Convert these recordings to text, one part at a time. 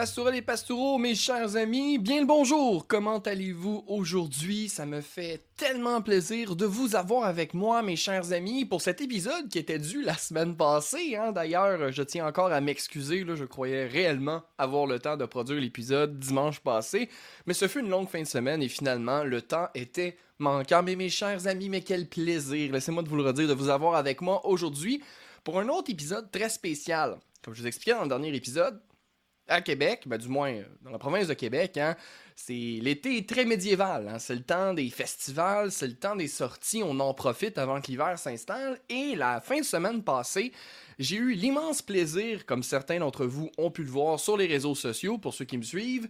Pastourelles et pastoureaux, mes chers amis, bien le bonjour! Comment allez-vous aujourd'hui? Ça me fait tellement plaisir de vous avoir avec moi, mes chers amis, pour cet épisode qui était dû la semaine passée. Hein. D'ailleurs, je tiens encore à m'excuser, je croyais réellement avoir le temps de produire l'épisode dimanche passé, mais ce fut une longue fin de semaine et finalement, le temps était manquant. Mais mes chers amis, mais quel plaisir, laissez-moi de vous le redire, de vous avoir avec moi aujourd'hui pour un autre épisode très spécial. Comme je vous expliquais dans le dernier épisode, à Québec, ben, du moins euh, dans la province de Québec, hein, c'est l'été est très médiéval. Hein. c'est le temps des festivals, c'est le temps des sorties. On en profite avant que l'hiver s'installe. Et la fin de semaine passée, j'ai eu l'immense plaisir, comme certains d'entre vous ont pu le voir sur les réseaux sociaux, pour ceux qui me suivent,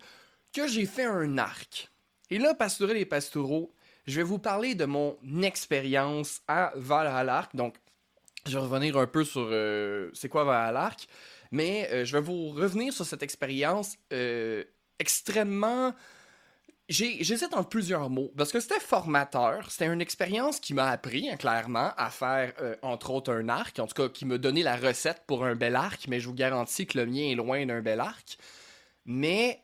que j'ai fait un arc. Et là, pastoureux et pastoureaux, je vais vous parler de mon expérience à Val-à-l'Arc. Donc, je vais revenir un peu sur euh, c'est quoi Val-à-l'Arc. Mais euh, je vais vous revenir sur cette expérience euh, extrêmement. J'hésite entre plusieurs mots, parce que c'était formateur, c'était une expérience qui m'a appris, hein, clairement, à faire, euh, entre autres, un arc, en tout cas, qui me donnait la recette pour un bel arc, mais je vous garantis que le mien est loin d'un bel arc. Mais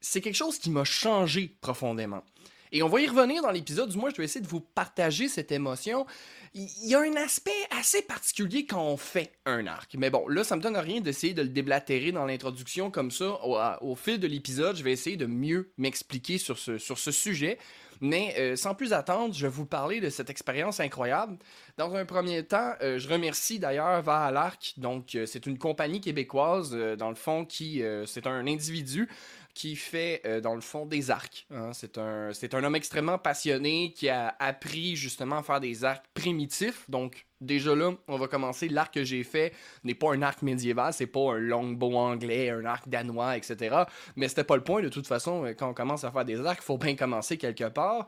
c'est quelque chose qui m'a changé profondément. Et on va y revenir dans l'épisode, du moins, je vais essayer de vous partager cette émotion il y a un aspect assez particulier quand on fait un arc. Mais bon, là, ça me donne rien d'essayer de le déblatérer dans l'introduction comme ça. Au, fil de l'épisode, je vais essayer de mieux m'expliquer sur ce, sujet. Mais euh, sans plus attendre, je vais vous parler de cette expérience incroyable. Dans un premier temps, euh, je remercie d'ailleurs Va à. Donc, euh, c'est une compagnie québécoise, dans le fond, qui c'est un individu qui fait, euh, dans le fond, des arcs. Hein. C'est un, homme extrêmement passionné qui a appris justement à faire des arcs primitifs. Donc, déjà là, on va commencer. L'arc que j'ai fait n'est pas un arc médiéval, c'est pas un longbow anglais, un arc danois, etc. Mais c'était pas le point. De toute façon, euh, quand on commence à faire des arcs, il faut bien commencer quelque part.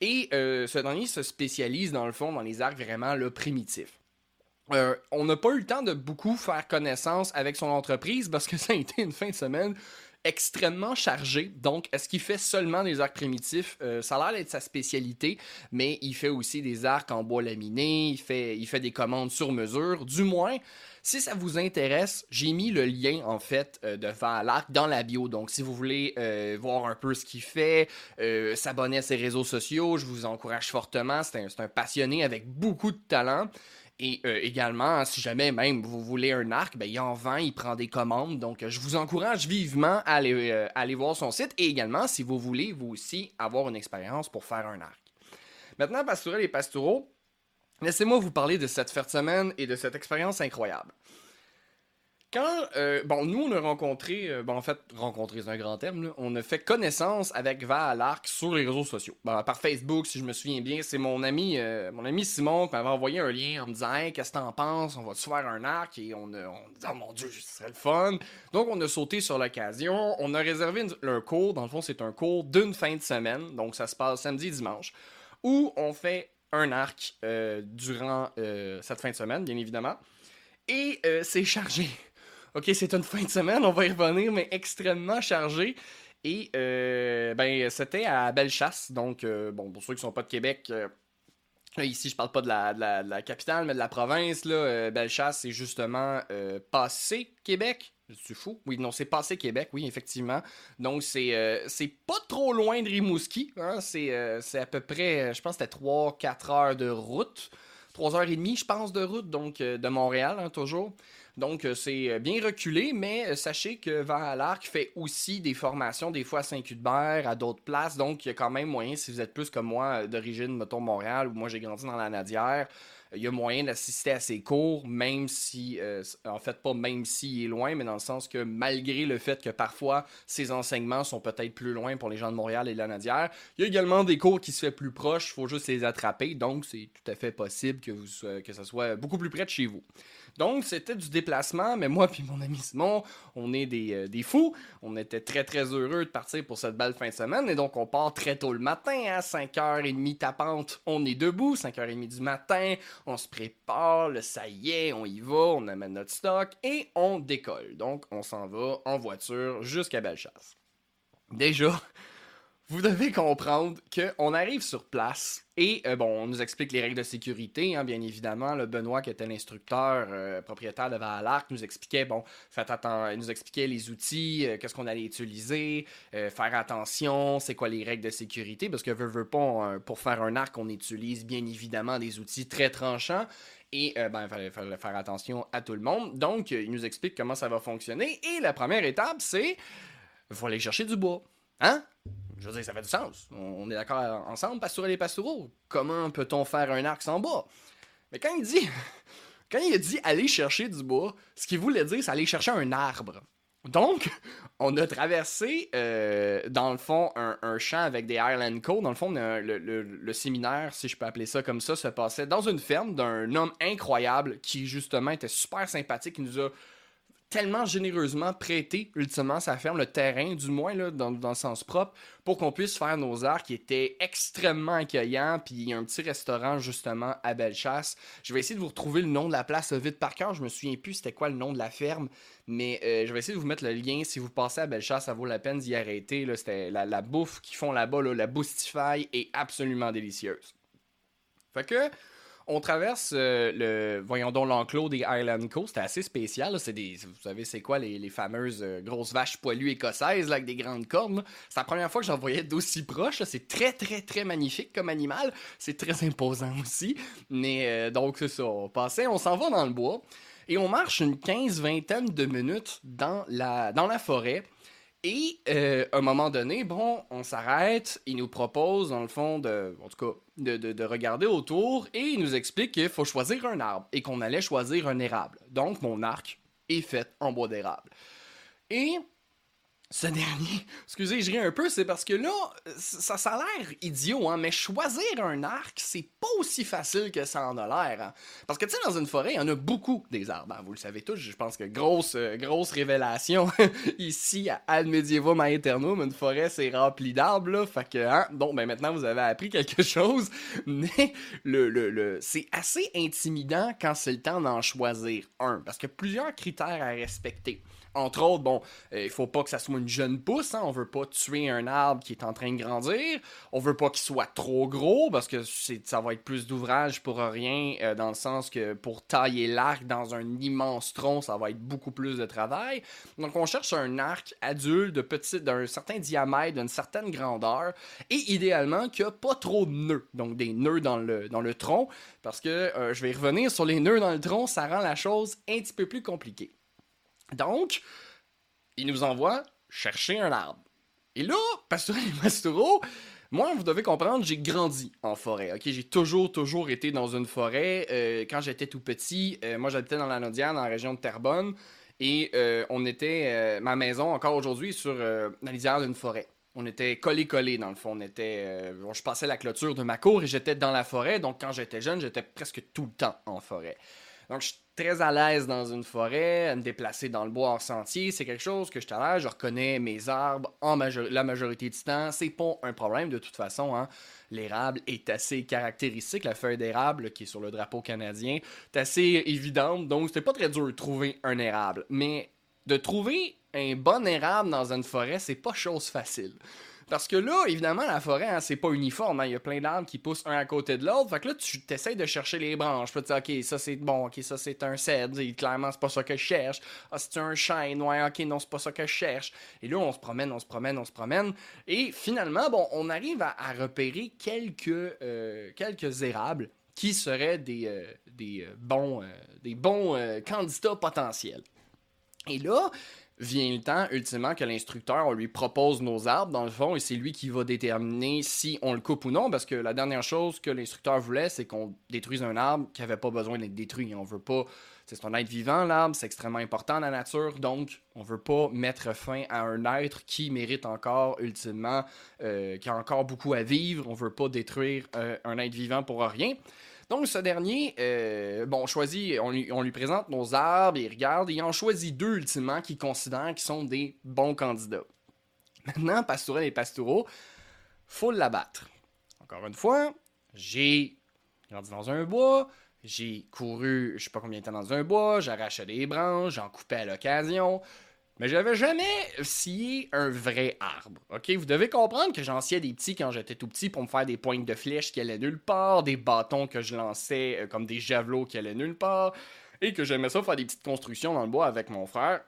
Et euh, ce dernier se spécialise, dans le fond, dans les arcs vraiment le primitifs. on n'a pas eu le temps de beaucoup faire connaissance avec son entreprise parce que ça a été une fin de semaine extrêmement chargé. Donc, est-ce qu'il fait seulement des arcs primitifs? Euh, Ça a l'air d'être sa spécialité, mais il fait aussi des arcs en bois laminé, il fait, des commandes sur mesure. Du moins, si ça vous intéresse, j'ai mis le lien en fait euh, de l'arc dans la bio. Donc, si vous voulez euh, voir un peu ce qu'il fait, s'abonner à ses réseaux sociaux, je vous encourage fortement. C'est un passionné avec beaucoup de talent. Et euh, également, si jamais même vous voulez un arc, ben, il en vend, il prend des commandes. Donc, je vous encourage vivement à aller, euh, aller voir son site. Et également, si vous voulez, vous aussi, avoir une expérience pour faire un arc. Maintenant, pastourel et pastoureaux, laissez-moi vous parler de cette fête semaine et de cette expérience incroyable. Quand, euh, bon, nous, on a rencontré, euh, bon, en fait, rencontré, c'est un grand terme, on a fait connaissance avec Val à l'arc sur les réseaux sociaux. par Facebook, si je me souviens bien, c'est mon ami euh, mon ami Simon qui m'avait envoyé un lien en me disant hey, qu'est-ce que t'en penses, on va te faire un arc? Et on dit, oh mon dieu, ce serait le fun. Donc, on a sauté sur l'occasion, on a réservé un cours, dans le fond, c'est un cours d'une fin de semaine, donc ça se passe samedi dimanche, où on fait un arc durant cette fin de semaine, bien évidemment. Et c'est chargé. OK, c'est une fin de semaine, on va y revenir, mais extrêmement chargé. Et euh, ben, c'était à Bellechasse. Donc, euh, bon, pour ceux qui sont pas de Québec, euh, ici je parle pas de la, capitale, mais de la province. Là, Bellechasse, c'est justement passé Québec. Je suis fou? Oui, non, c'est passé Québec, oui, effectivement. Donc, c'est pas trop loin de Rimouski. Hein? C'est à peu près, je pense c'était 3-4 heures de route. 3h30, je pense, de route, donc de Montréal, hein, toujours. Donc, c'est bien reculé, mais sachez que Vent à l'Arc fait aussi des formations, des fois à Saint-Hubert, à d'autres places. Donc, il y a quand même moyen, si vous êtes plus comme moi, d'origine, mettons, Montréal, ou moi j'ai grandi dans la Nadière, il y a moyen d'assister à ses cours, même si, euh, en fait, pas même s'il est loin, mais dans le sens que malgré le fait que parfois ses enseignements sont peut-être plus loin pour les gens de Montréal et de la Nadière, il y a également des cours qui se fait plus proches, il faut juste les attraper, donc c'est tout à fait possible que, vous, que ça soit beaucoup plus près de chez vous. Donc, c'était du déplacement, mais moi puis mon ami Simon, on est des, euh, des, fous. On était très, très heureux de partir pour cette belle fin de semaine. Et donc, on part très tôt le matin, à 5h30 tapante. On est debout, 5h30 du matin. On se prépare, le ça y est, on y va, on amène notre stock et on décolle. Donc, on s'en va en voiture jusqu'à Bellechasse. Déjà, vous devez comprendre qu'on arrive sur place et euh, bon, on nous explique les règles de sécurité, hein, bien évidemment. Le Benoît, qui était l'instructeur euh, propriétaire de Valarc, nous expliquait, bon, faites attention, nous expliquait les outils, euh, qu'est-ce qu'on allait utiliser, faire attention, c'est quoi les règles de sécurité, parce que veut, veut pas, pour faire un arc, on utilise bien évidemment des outils très tranchants. Et ben, il fallait, fallait, faire attention à tout le monde. Donc, il nous explique comment ça va fonctionner. Et la première étape, c'est faut aller chercher du bois. Hein? Je veux dire, ça fait du sens. On est d'accord ensemble, pastourel et pastoureaux. Comment peut-on faire un arc sans bois? Mais quand il dit. Quand il dit aller chercher du bois, ce qu'il voulait dire, c'est aller chercher un arbre. Donc, on a traversé, euh, dans le fond, un, champ avec des Highland Co. Dans le fond, le, séminaire, si je peux appeler ça comme ça, se passait dans une ferme d'un homme incroyable qui, justement, était super sympathique. Il nous a tellement généreusement prêté ultimement sa ferme, le terrain du moins dans, dans le sens propre, pour qu'on puisse faire nos arts qui étaient extrêmement accueillants. Puis il y a un petit restaurant justement à Bellechasse. Je vais essayer de vous retrouver le nom de la place vite par cœur. Je me souviens plus c'était quoi le nom de la ferme, mais euh, je vais essayer de vous mettre le lien. Si vous passez à Bellechasse, ça vaut la peine d'y arrêter. C'était la, la bouffe qu'ils font là-bas, là, la Boostify est absolument délicieuse. Fait que on traverse euh, le, voyons donc, l'enclos des Highland Coast. C'était assez spécial. C'est des, vous savez, c'est quoi les, fameuses euh, grosses vaches poilues écossaises avec des grandes cornes. C'est la première fois que j'en voyais d'aussi proche. C'est très, très, très magnifique comme animal. C'est très imposant aussi. Mais euh, donc, c'est ça. On on s'en va dans le bois. Et on marche une quinze, vingtaine de minutes dans la, dans la forêt. Et euh, un moment donné, bon, on s'arrête, il nous propose, dans le fond, de, en tout cas, de regarder autour et il nous explique qu'il faut choisir un arbre et qu'on allait choisir un érable. Donc, mon arc est fait en bois d'érable. Et ce dernier, excusez, je ris un peu, c'est parce que là, ça, ça a l'air idiot, hein, mais choisir un arc, c'est pas aussi facile que ça en a l'air. Hein. Parce que, tu sais, dans une forêt, il y en a beaucoup des arbres. Hein, vous le savez tous, je pense que grosse, euh, grosse révélation ici à Ad Medievum une forêt, c'est rempli d'arbres, là. Fait que, hein, bon, ben maintenant, vous avez appris quelque chose, mais le, le, le c'est assez intimidant quand c'est le temps d'en choisir un, parce a plusieurs critères à respecter entre autres, bon, euh, il faut pas que ça soit une jeune pousse, hein, on veut pas tuer un arbre qui est en train de grandir, on veut pas qu'il soit trop gros parce que ça va être plus d'ouvrage pour rien, euh, dans le sens que pour tailler l'arc dans un immense tronc, ça va être beaucoup plus de travail. Donc on cherche un arc adulte de petit, d'un certain diamètre, d'une certaine grandeur, et idéalement qu'il n'y a pas trop de nœuds, donc des nœuds dans le, dans le tronc, parce que euh, je vais revenir sur les nœuds dans le tronc, ça rend la chose un petit peu plus compliquée. Donc, il nous envoie chercher un arbre. Et là, Pastoral et Masturo, moi, vous devez comprendre, j'ai grandi en forêt. J'ai toujours, toujours été dans une forêt. Euh, quand j'étais tout petit, euh, moi, j'habitais dans la Nodière, dans la région de Terrebonne, et euh, on était, ma maison, encore aujourd'hui, sur la lisière d'une forêt. On était collé-collé, dans le fond. On était, je passais la clôture de ma cour et j'étais dans la forêt. Donc, quand j'étais jeune, j'étais presque tout le temps en forêt. Donc, très à l'aise dans une forêt, me déplacer dans le bois en sentier. C'est quelque chose que je à. Je reconnais mes arbres en la majorité du temps. C'est pas un problème de toute façon. Hein. L'érable est assez caractéristique. La feuille d'érable qui est sur le drapeau canadien est assez évidente. Donc, c'était pas très dur de trouver un érable. Mais de trouver un bon érable dans une forêt, c'est pas chose facile. Parce que là, évidemment, la forêt, hein, c'est pas uniforme. Hein. Il y a plein d'arbres qui poussent un à côté de l'autre. Fait que là, tu t'essayes de chercher les branches. Tu te dire, OK, ça c'est bon, OK, ça c'est un cèdre. clairement, c'est pas ça que je cherche. Ah, c'est un chêne. Ouais, OK, non, c'est pas ça que je cherche. Et là, on se promène, on se promène, on se promène. Et finalement, bon, on arrive à, repérer quelques, euh, quelques érables qui seraient des, euh, des euh, bons, euh, des bons candidats potentiels. Et là, vient le temps, ultimement, que l'instructeur, on lui propose nos arbres, dans le fond, et c'est lui qui va déterminer si on le coupe ou non, parce que la dernière chose que l'instructeur voulait, c'est qu'on détruise un arbre qui avait pas besoin d'être détruit. On veut pas... C'est un être vivant, l'arbre, c'est extrêmement important la nature, donc on veut pas mettre fin à un être qui mérite encore, ultimement, euh, qui a encore beaucoup à vivre. On veut pas détruire euh, un être vivant pour rien. Donc, ce dernier, euh, bon, choisit, on lui, présente nos arbres, il regarde, et il en choisit deux, ultimement, qu'il considère qui sont des bons candidats. Maintenant, Pastourel et Pastoureau, faut l'abattre. Encore une fois, j'ai grandi dans un bois, j'ai couru, je sais pas combien de temps dans un bois, j'arrachais des branches, j'en coupais à l'occasion. Mais j'avais jamais scié un vrai arbre. OK? Vous devez comprendre que j'en sciais des petits quand j'étais tout petit pour me faire des pointes de flèches qui allaient nulle part, des bâtons que je lançais euh, comme des javelots qui allaient nulle part, et que j'aimais ça faire des petites constructions dans le bois avec mon frère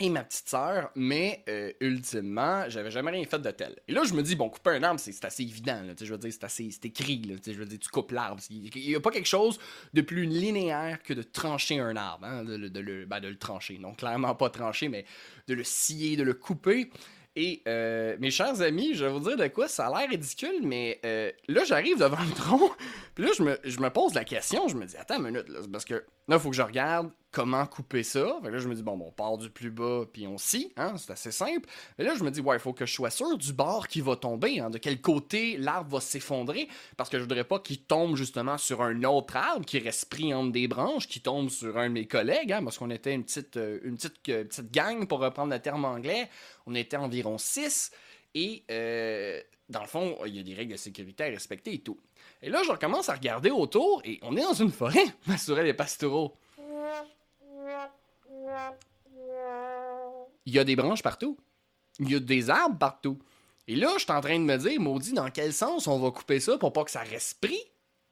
et ma petite sœur, mais euh, ultimement, j'avais jamais rien fait de tel. Et là, je me dis, bon, couper un arbre, c'est assez évident, là, je veux dire, c'est assez, c'est écrit, là, je veux dire, tu coupes l'arbre. Il n'y a pas quelque chose de plus linéaire que de trancher un arbre, hein, de, ben, de le trancher. Donc, clairement pas trancher, mais de le scier, de le couper. Et euh, mes chers amis, je vais vous dire de quoi, ça a l'air ridicule, mais euh, là, j'arrive devant le tronc, puis là, je me, je me pose la question, je me dis, attends une minute, là, parce que là, il faut que je regarde comment couper ça? Là, je me dis, bon, bon, on part du plus bas, puis on scie, hein, c'est assez simple. Mais là, je me dis, ouais, il faut que je sois sûr du bord qui va tomber, hein, de quel côté l'arbre va s'effondrer, parce que je voudrais pas qu'il tombe justement sur un autre arbre qui reste pris entre des branches, qui tombe sur un de mes collègues, hein, parce qu'on était une petite, euh, une euh, gang, pour reprendre le terme anglais. On était environ 6, et euh, dans le fond, il y a des règles de sécurité à respecter et tout. Et là, je recommence à regarder autour, et on est dans une forêt, m'assurer les pastoraux. Il y a des branches partout. Il y a des arbres partout. Et là, je suis en train de me dire, maudit, dans quel sens on va couper ça pour pas que ça reste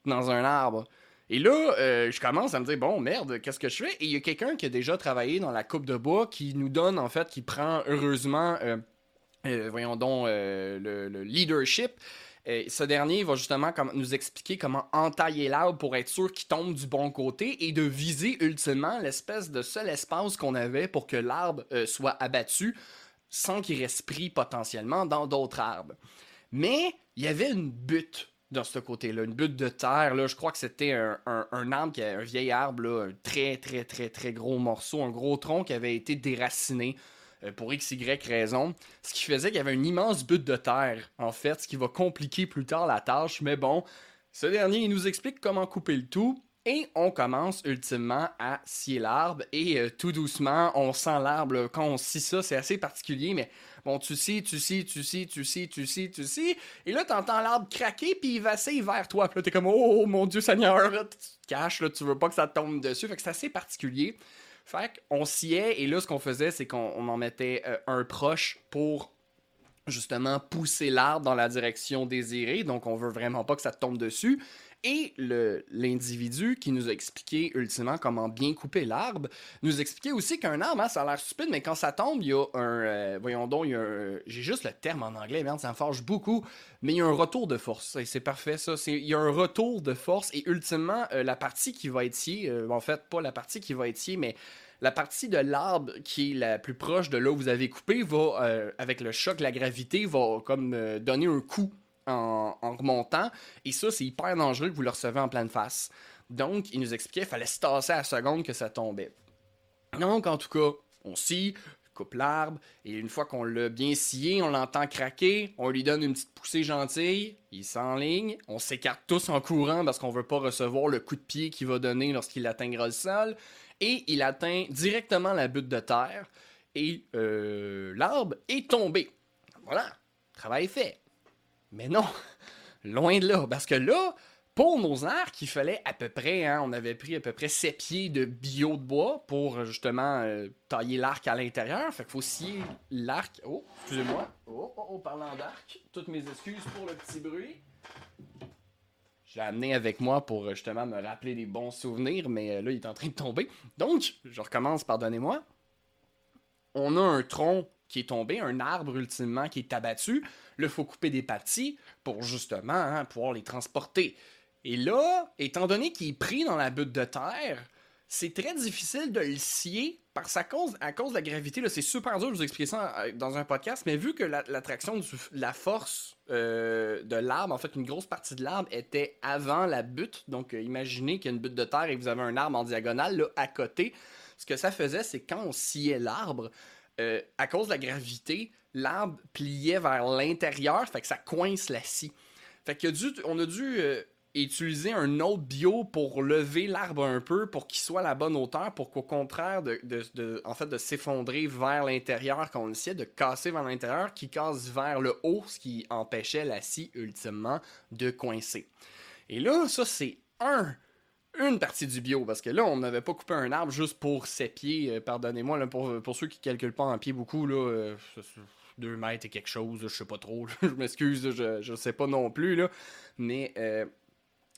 dans un arbre? Et là, euh, je commence à me dire, bon, merde, qu'est-ce que je fais? Et il y a quelqu'un qui a déjà travaillé dans la coupe de bois qui nous donne, en fait, qui prend heureusement, euh, euh, voyons donc, le leadership. Euh, ce dernier va justement nous expliquer comment entailler l'arbre pour être sûr qu'il tombe du bon côté et de viser ultimement l'espèce de seul espace qu'on avait pour que l'arbre euh, soit abattu sans qu'il reste potentiellement dans d'autres arbres. Mais il y avait une butte dans ce côté-là, une butte de terre. Là, je crois que c'était un, arbre, qui un vieil arbre, un très très très très gros morceau, un gros tronc qui avait été déraciné pour x, y raison. Ce qui faisait qu'il y avait une immense butte de terre, en fait, ce qui va compliquer plus tard la tâche. Mais bon, ce dernier, il nous explique comment couper le tout. Et on commence ultimement à scier l'arbre. Et euh, tout doucement, on sent l'arbre. Quand on scie ça, c'est assez particulier, mais bon, tu scies, tu scies, tu scies, tu scies, tu scies, tu scies. Et là, t'entends l'arbre craquer, puis il vacille vers toi. Puis là, t'es comme, oh mon Dieu Seigneur, là, tu te caches, là, tu veux pas que ça tombe dessus. Fait que c'est assez particulier. Fait qu'on sciait, et là, ce qu'on faisait, c'est qu'on on en mettait euh, un proche pour justement pousser l'arbre dans la direction désirée. Donc, on veut vraiment pas que ça tombe dessus. Et l'individu qui nous a expliqué ultimement comment bien couper l'arbre, nous expliquait aussi qu'un arbre, hein, ça a l'air stupide, mais quand ça tombe, il y a un. euh, voyons donc, il y a un. J'ai juste le terme en anglais, merde, ça me forge beaucoup, mais il y a un retour de force. C'est parfait, ça. Il y a un retour de force, et ultimement, euh, la partie qui va être sciée, euh, en fait, pas la partie qui va être sciée, mais la partie de l'arbre qui est la plus proche de là où vous avez coupé va, avec le choc, la gravité, va comme donner un coup en, remontant. Et ça, c'est hyper dangereux que vous le recevez en pleine face. Donc, il nous expliquait qu'il fallait se tasser à la seconde que ça tombait. Donc, en tout cas, on scie, coupe l'arbre, et une fois qu'on l'a bien scié, on l'entend craquer, on lui donne une petite poussée gentille, il s'enligne, on s'écarte tous en courant parce qu'on veut pas recevoir le coup de pied qu'il va donner lorsqu'il atteindra le sol, et il atteint directement la butte de terre, et euh, l'arbre est tombé. Voilà, travail fait. Mais non, loin de là, parce que là, pour nos arcs, il fallait à peu près, hein, on avait pris à peu près 7 pieds de bio de bois pour justement euh, tailler l'arc à l'intérieur. Fait qu'il faut scier l'arc. Oh, excusez-moi. Oh, oh, oh, parlant d'arc, toutes mes excuses pour le petit bruit. Je l'ai amené avec moi pour euh, justement me rappeler des bons souvenirs, mais euh, là, il est en train de tomber. Donc, je recommence, pardonnez-moi. On a un tronc qui est tombé, un arbre ultimement qui est abattu. Là, il faut couper des parties pour justement hein, pouvoir les transporter. Et là, étant donné qu'il est pris dans la butte de terre, c'est très difficile de le scier parce à cause, à cause de la gravité. C'est super dur de vous expliquer ça euh, dans un podcast, mais vu que l'attraction de la force euh, de l'arbre, en fait, une grosse partie de l'arbre était avant la butte. Donc, euh, imaginez qu'il y a une butte de terre et que vous avez un arbre en diagonale là, à côté. Ce que ça faisait, c'est quand on sciait l'arbre, à cause de la gravité, l'arbre pliait vers l'intérieur, fait que ça coince la scie. Fait que on a dû utiliser un autre bio pour lever l'arbre un peu pour qu'il soit à la bonne hauteur pour qu'au contraire de, en fait de s'effondrer vers l'intérieur quand on le sait de casser vers l'intérieur qui casse vers le haut ce qui empêchait la scie ultimement de coincer et là ça c'est un une partie du bio, parce que là, on n'avait pas coupé un arbre juste pour ses pieds, euh, pardonnez-moi, pour, pour ceux qui calculent pas en pied beaucoup, là, euh, 2 mètres et quelque chose, je sais pas trop, je m'excuse, je, je sais pas non plus, là, mais euh,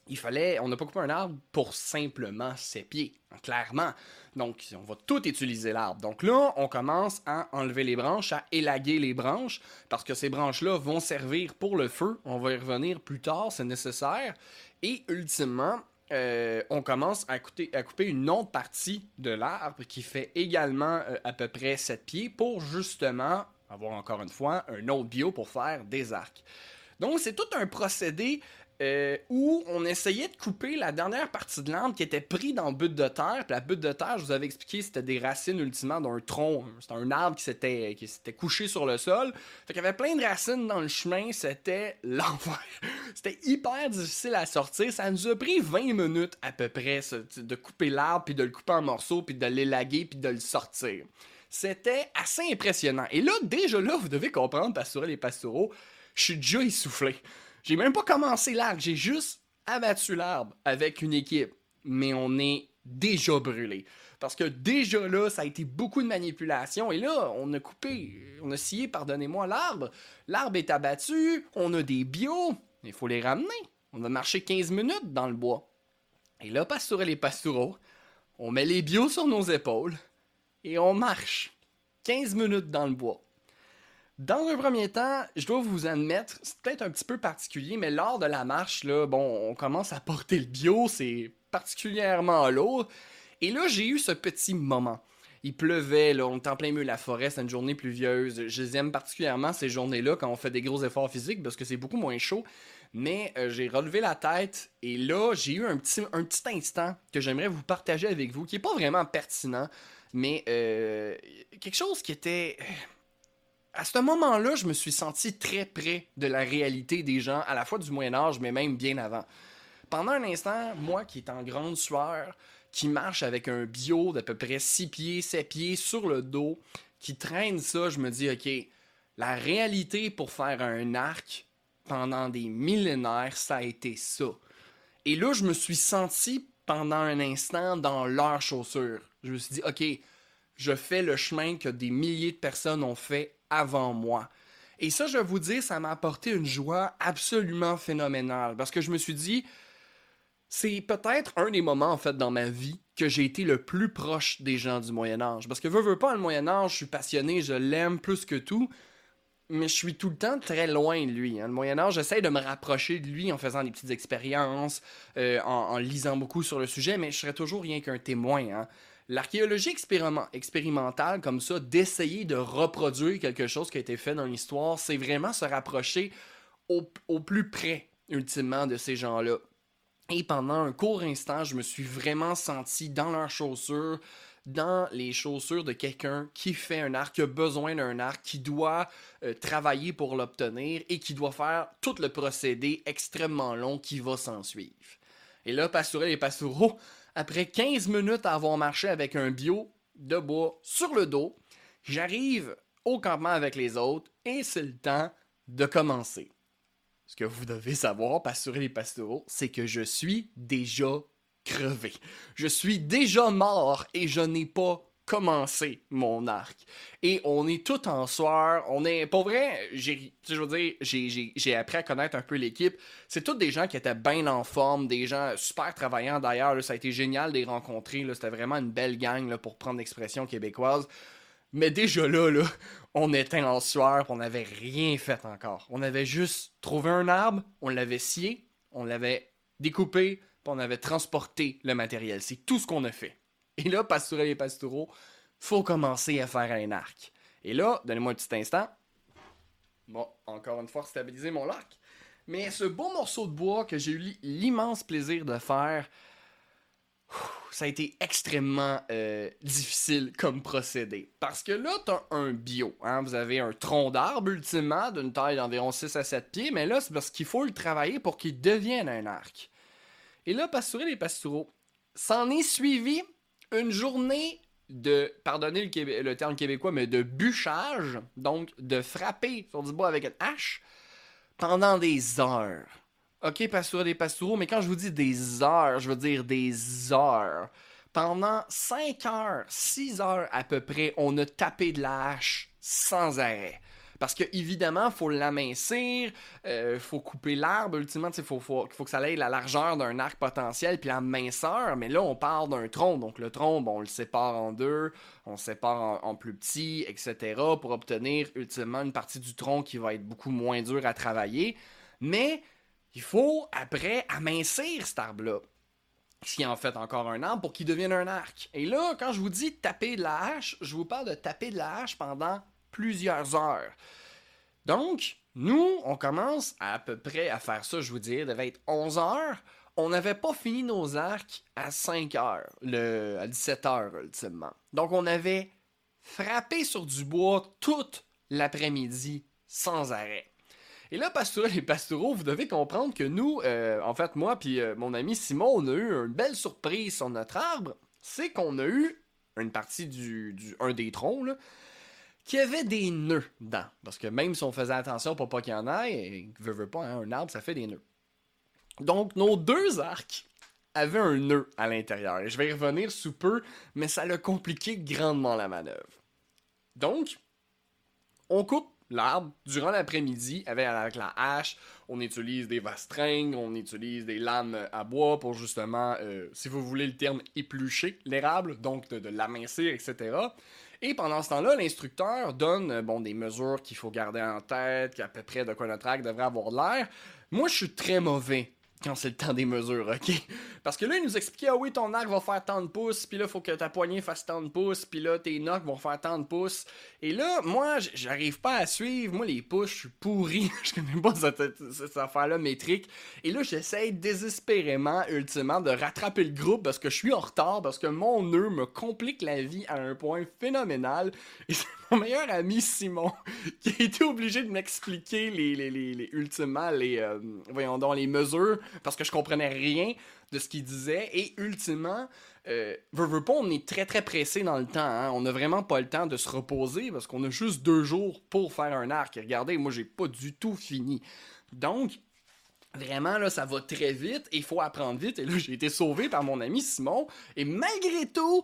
il fallait, on n'a pas coupé un arbre pour simplement s'épier, clairement. Donc, on va tout utiliser l'arbre. Donc là, on commence à enlever les branches, à élaguer les branches, parce que ces branches-là vont servir pour le feu. On va y revenir plus tard, c'est nécessaire. Et ultimement, euh, on commence à, couper une autre partie de l'arbre qui fait également euh, à peu près 7 pieds pour justement avoir encore une fois un autre bio pour faire des arcs. Donc c'est tout un procédé euh, où on essayait de couper la dernière partie de l'arbre qui était pris dans le but de terre. Puis la butte de terre, je vous avais expliqué, c'était des racines ultimement d'un tronc. C'était un arbre qui s'était, qui s'était couché sur le sol. Fait qu'il y avait plein de racines dans le chemin. C'était l'enfer. c'était hyper difficile à sortir. Ça nous a pris 20 minutes à peu près de couper l'arbre, puis de le couper en morceaux, puis de l'élaguer, puis de le sortir. C'était assez impressionnant. Et là, déjà là, vous devez comprendre, pastourel et pastoraux, je suis déjà essoufflé. J'ai même pas commencé l'arbre, j'ai juste abattu l'arbre avec une équipe. Mais on est déjà brûlé. Parce que déjà là, ça a été beaucoup de manipulation. Et là, on a coupé, on a scié, pardonnez-moi, l'arbre. L'arbre est abattu, on a des bios, il faut les ramener. On a marché 15 minutes dans le bois. Et là, Pastourel les Pastoureaux, on met les bios sur nos épaules et on marche 15 minutes dans le bois. Dans un premier temps, je dois vous admettre, c'est peut-être un petit peu particulier, mais lors de la marche, là, bon, on commence à porter le bio, c'est particulièrement lourd. Et là, j'ai eu ce petit moment. Il pleuvait, là, on était en plein milieu de la forêt, c'est une journée pluvieuse. Je les aime particulièrement ces journées-là quand on fait des gros efforts physiques parce que c'est beaucoup moins chaud. Mais euh, j'ai relevé la tête et là, j'ai eu un petit, un petit instant que j'aimerais vous partager avec vous, qui est pas vraiment pertinent, mais euh, quelque chose qui était à ce moment-là, je me suis senti très près de la réalité des gens, à la fois du Moyen Âge, mais même bien avant. Pendant un instant, moi qui est en grande sueur, qui marche avec un bio d'à peu près 6 pieds, 7 pieds sur le dos, qui traîne ça, je me dis, OK, la réalité pour faire un arc pendant des millénaires, ça a été ça. Et là, je me suis senti pendant un instant dans leurs chaussures. Je me suis dit, OK, je fais le chemin que des milliers de personnes ont fait avant moi. Et ça, je vais vous dire, ça m'a apporté une joie absolument phénoménale. Parce que je me suis dit, c'est peut-être un des moments, en fait, dans ma vie que j'ai été le plus proche des gens du Moyen-Âge. Parce que veux, veux pas, le Moyen-Âge, je suis passionné, je l'aime plus que tout. Mais je suis tout le temps très loin de lui. Hein. Le Moyen-Âge, j'essaie de me rapprocher de lui en faisant des petites expériences, euh, en, lisant beaucoup sur le sujet, mais je serais toujours rien qu'un témoin. Hein. L'archéologie expérimentale, comme ça, d'essayer de reproduire quelque chose qui a été fait dans l'histoire, c'est vraiment se rapprocher au, plus près, ultimement, de ces gens-là. Et pendant un court instant, je me suis vraiment senti dans leurs chaussures, dans les chaussures de quelqu'un qui fait un arc, qui a besoin d'un arc, qui doit euh, travailler pour l'obtenir et qui doit faire tout le procédé extrêmement long qui va s'en suivre. Et là, Pastourel et Pastoureau, après 15 minutes à avoir marché avec un bio de bois sur le dos, j'arrive au campement avec les autres et c'est le temps de commencer. Ce que vous devez savoir, pastoureux les pastoraux, c'est que je suis déjà crevé. Je suis déjà mort et je n'ai pas commencer mon arc. Et on est tout en soir. On est, pour vrai, j'ai, veux dire, appris à connaître un peu l'équipe. C'est tous des gens qui étaient bien en forme, des gens super travaillants d'ailleurs. Ça a été génial de les rencontrer. C'était vraiment une belle gang pour prendre l'expression québécoise. Mais déjà là, là, on était en soir, on n'avait rien fait encore. On avait juste trouvé un arbre, on l'avait scié, on l'avait découpé, puis on avait transporté le matériel. C'est tout ce qu'on a fait. Et là, Pastourel et Pastoureau, faut commencer à faire un arc. Et là, donnez-moi un petit instant. Bon, encore une fois, stabiliser mon arc. Mais ce beau morceau de bois que j'ai eu l'immense plaisir de faire, ça a été extrêmement euh, difficile comme procédé. Parce que là, tu as un bio. Hein? Vous avez un tronc d'arbre, ultimement, d'une taille d'environ 6 à 7 pieds. Mais là, c'est parce qu'il faut le travailler pour qu'il devienne un arc. Et là, Pastouré les Pastoureaux, s'en est suivi une journée de, pardonnez le, terme québécois, mais de bûchage, donc de frapper sur du bois avec une hache pendant des heures. Ok, Pastoureux des Pastoureaux, mais quand je vous dis des heures, je veux dire des heures. Pendant 5 heures, 6 heures à peu près, on a tapé de la hache sans arrêt. Parce que évidemment, faut l'amincir, euh, faut couper l'arbre, ultimement, il faut, faut, que ça ait la largeur d'un arc potentiel, puis la minceur, mais là, on parle d'un tronc. Donc le tronc, bon, on le sépare en deux, on le sépare en, plus petits, etc., pour obtenir ultimement une partie du tronc qui va être beaucoup moins dur à travailler. Mais il faut après amincir cet arbre-là qui en fait encore un arbre pour qu'il devienne un arc. Et là, quand je vous dis taper de la hache, je vous parle de taper de la hache pendant plusieurs heures. Donc, nous, on commence à, peu près à faire ça, je vous dirais, devait être 11 heures. On n'avait pas fini nos arcs à 5 heures, le, à 17 heures ultimement. Donc, on avait frappé sur du bois toute l'après-midi sans arrêt. Et là, Pastourel et Pastoureau, vous devez comprendre que nous, euh, en fait, moi puis euh, mon ami Simon, on a eu une belle surprise sur notre arbre. C'est qu'on a eu une partie du, un des troncs, qui avait des nœuds dedans. Parce que même si on faisait attention pour pas qu'il y en ait, et veut, veut pas, hein, un arbre, ça fait des nœuds. Donc, nos deux arcs avaient un nœud à l'intérieur. Et je vais revenir sous peu, mais ça a compliqué grandement la manœuvre. Donc, on coupe l'arbre durant l'après-midi avec, la hache. On utilise des vastringues, on utilise des lames à bois pour justement, euh, si vous voulez le terme, éplucher l'érable, donc de, de l'amincir, etc. Et pendant ce temps-là, l'instructeur donne euh, bon, des mesures qu'il faut garder en tête, qu'à peu près de quoi notre arc devrait avoir de l'air. Moi, je suis très mauvais quand c'est le temps des mesures, ok? Parce que là, il nous expliquait, ah oui, ton arc va faire tant de pouces, puis là, faut que ta poignée fasse tant de pouces, puis là, tes nocs vont faire tant de pouces. Et là, moi, j'arrive pas à suivre. Moi, les pouces, je suis pourri. je connais pas cette, affaire-là métrique. Et là, j'essaye désespérément, ultimement, de rattraper le groupe parce que je suis en retard, parce que mon nœud me complique la vie à un point phénoménal. Et c'est mon meilleur ami Simon qui a été obligé de m'expliquer les, les, les, ultimement, les, euh, voyons donc, les mesures parce que je comprenais rien de ce qu'il disait. Et ultimement, euh, veux, pas, on est très très pressé dans le temps. Hein. On n'a vraiment pas le temps de se reposer parce qu'on a juste deux jours pour faire un arc. Et regardez, moi j'ai pas du tout fini. Donc, Vraiment, là, ça va très vite et il faut apprendre vite. Et là, j'ai été sauvé par mon ami Simon. Et malgré tout,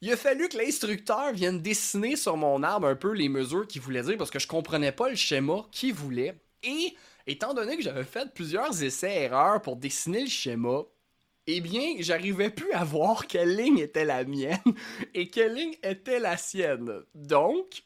il a fallu que l'instructeur vienne dessiner sur mon arbre un peu les mesures qu'il voulait dire parce que je comprenais pas le schéma qu'il voulait. Et étant donné que j'avais fait plusieurs essais-erreurs pour dessiner le schéma, eh bien, j'arrivais plus à voir quelle ligne était la mienne et quelle ligne était la sienne. Donc,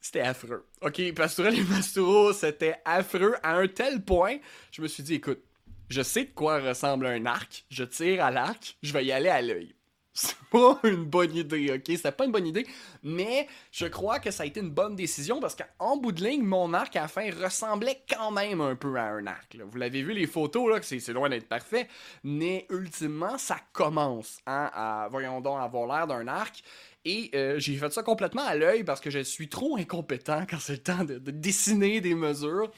c'était affreux. Ok, Pastourel et Masturo, c'était affreux à un tel point, je me suis dit, écoute, je sais de quoi ressemble un arc, je tire à l'arc, je vais y aller à l'œil c'est pas une bonne idée, ok? C'était pas une bonne idée, mais je crois que ça a été une bonne décision parce qu'en bout de ligne, mon arc à fin ressemblait quand même un peu à un arc. Vous l'avez vu les photos, là, c'est loin d'être parfait, mais ultimement, ça commence hein, à, voyons donc, avoir l'air d'un arc. Et euh, j'ai fait ça complètement à l'œil parce que je suis trop incompétent quand c'est le temps de, de dessiner des mesures.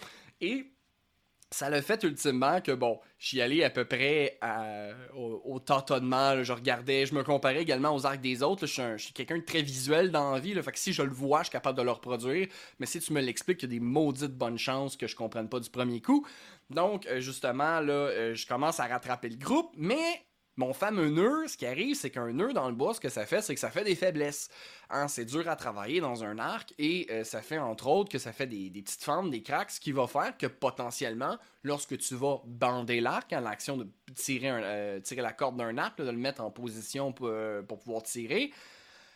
Et ça l'a fait ultimement que, bon, j'y allais à peu près au, tâtonnement, je regardais, je me comparais également aux arcs des autres, je suis, quelqu'un de très visuel dans la vie, fait que si je le vois, je suis capable de le reproduire, mais si tu me l'expliques, il y a des maudites bonnes chances que je comprenne pas du premier coup. Donc, euh, justement, là, euh, je commence à rattraper le groupe, mais mon fameux nœud, ce qui arrive, c'est qu'un nœud dans le bois, ce que ça fait, c'est que ça fait des faiblesses. Hein, c'est dur à travailler dans un arc et euh, ça fait entre autres que ça fait des, petites fentes, des cracks, ce qui va faire que potentiellement, lorsque tu vas bander l'arc, hein, l'action de tirer, euh, tirer la corde d'un arc, de le mettre en position euh, pour pouvoir tirer,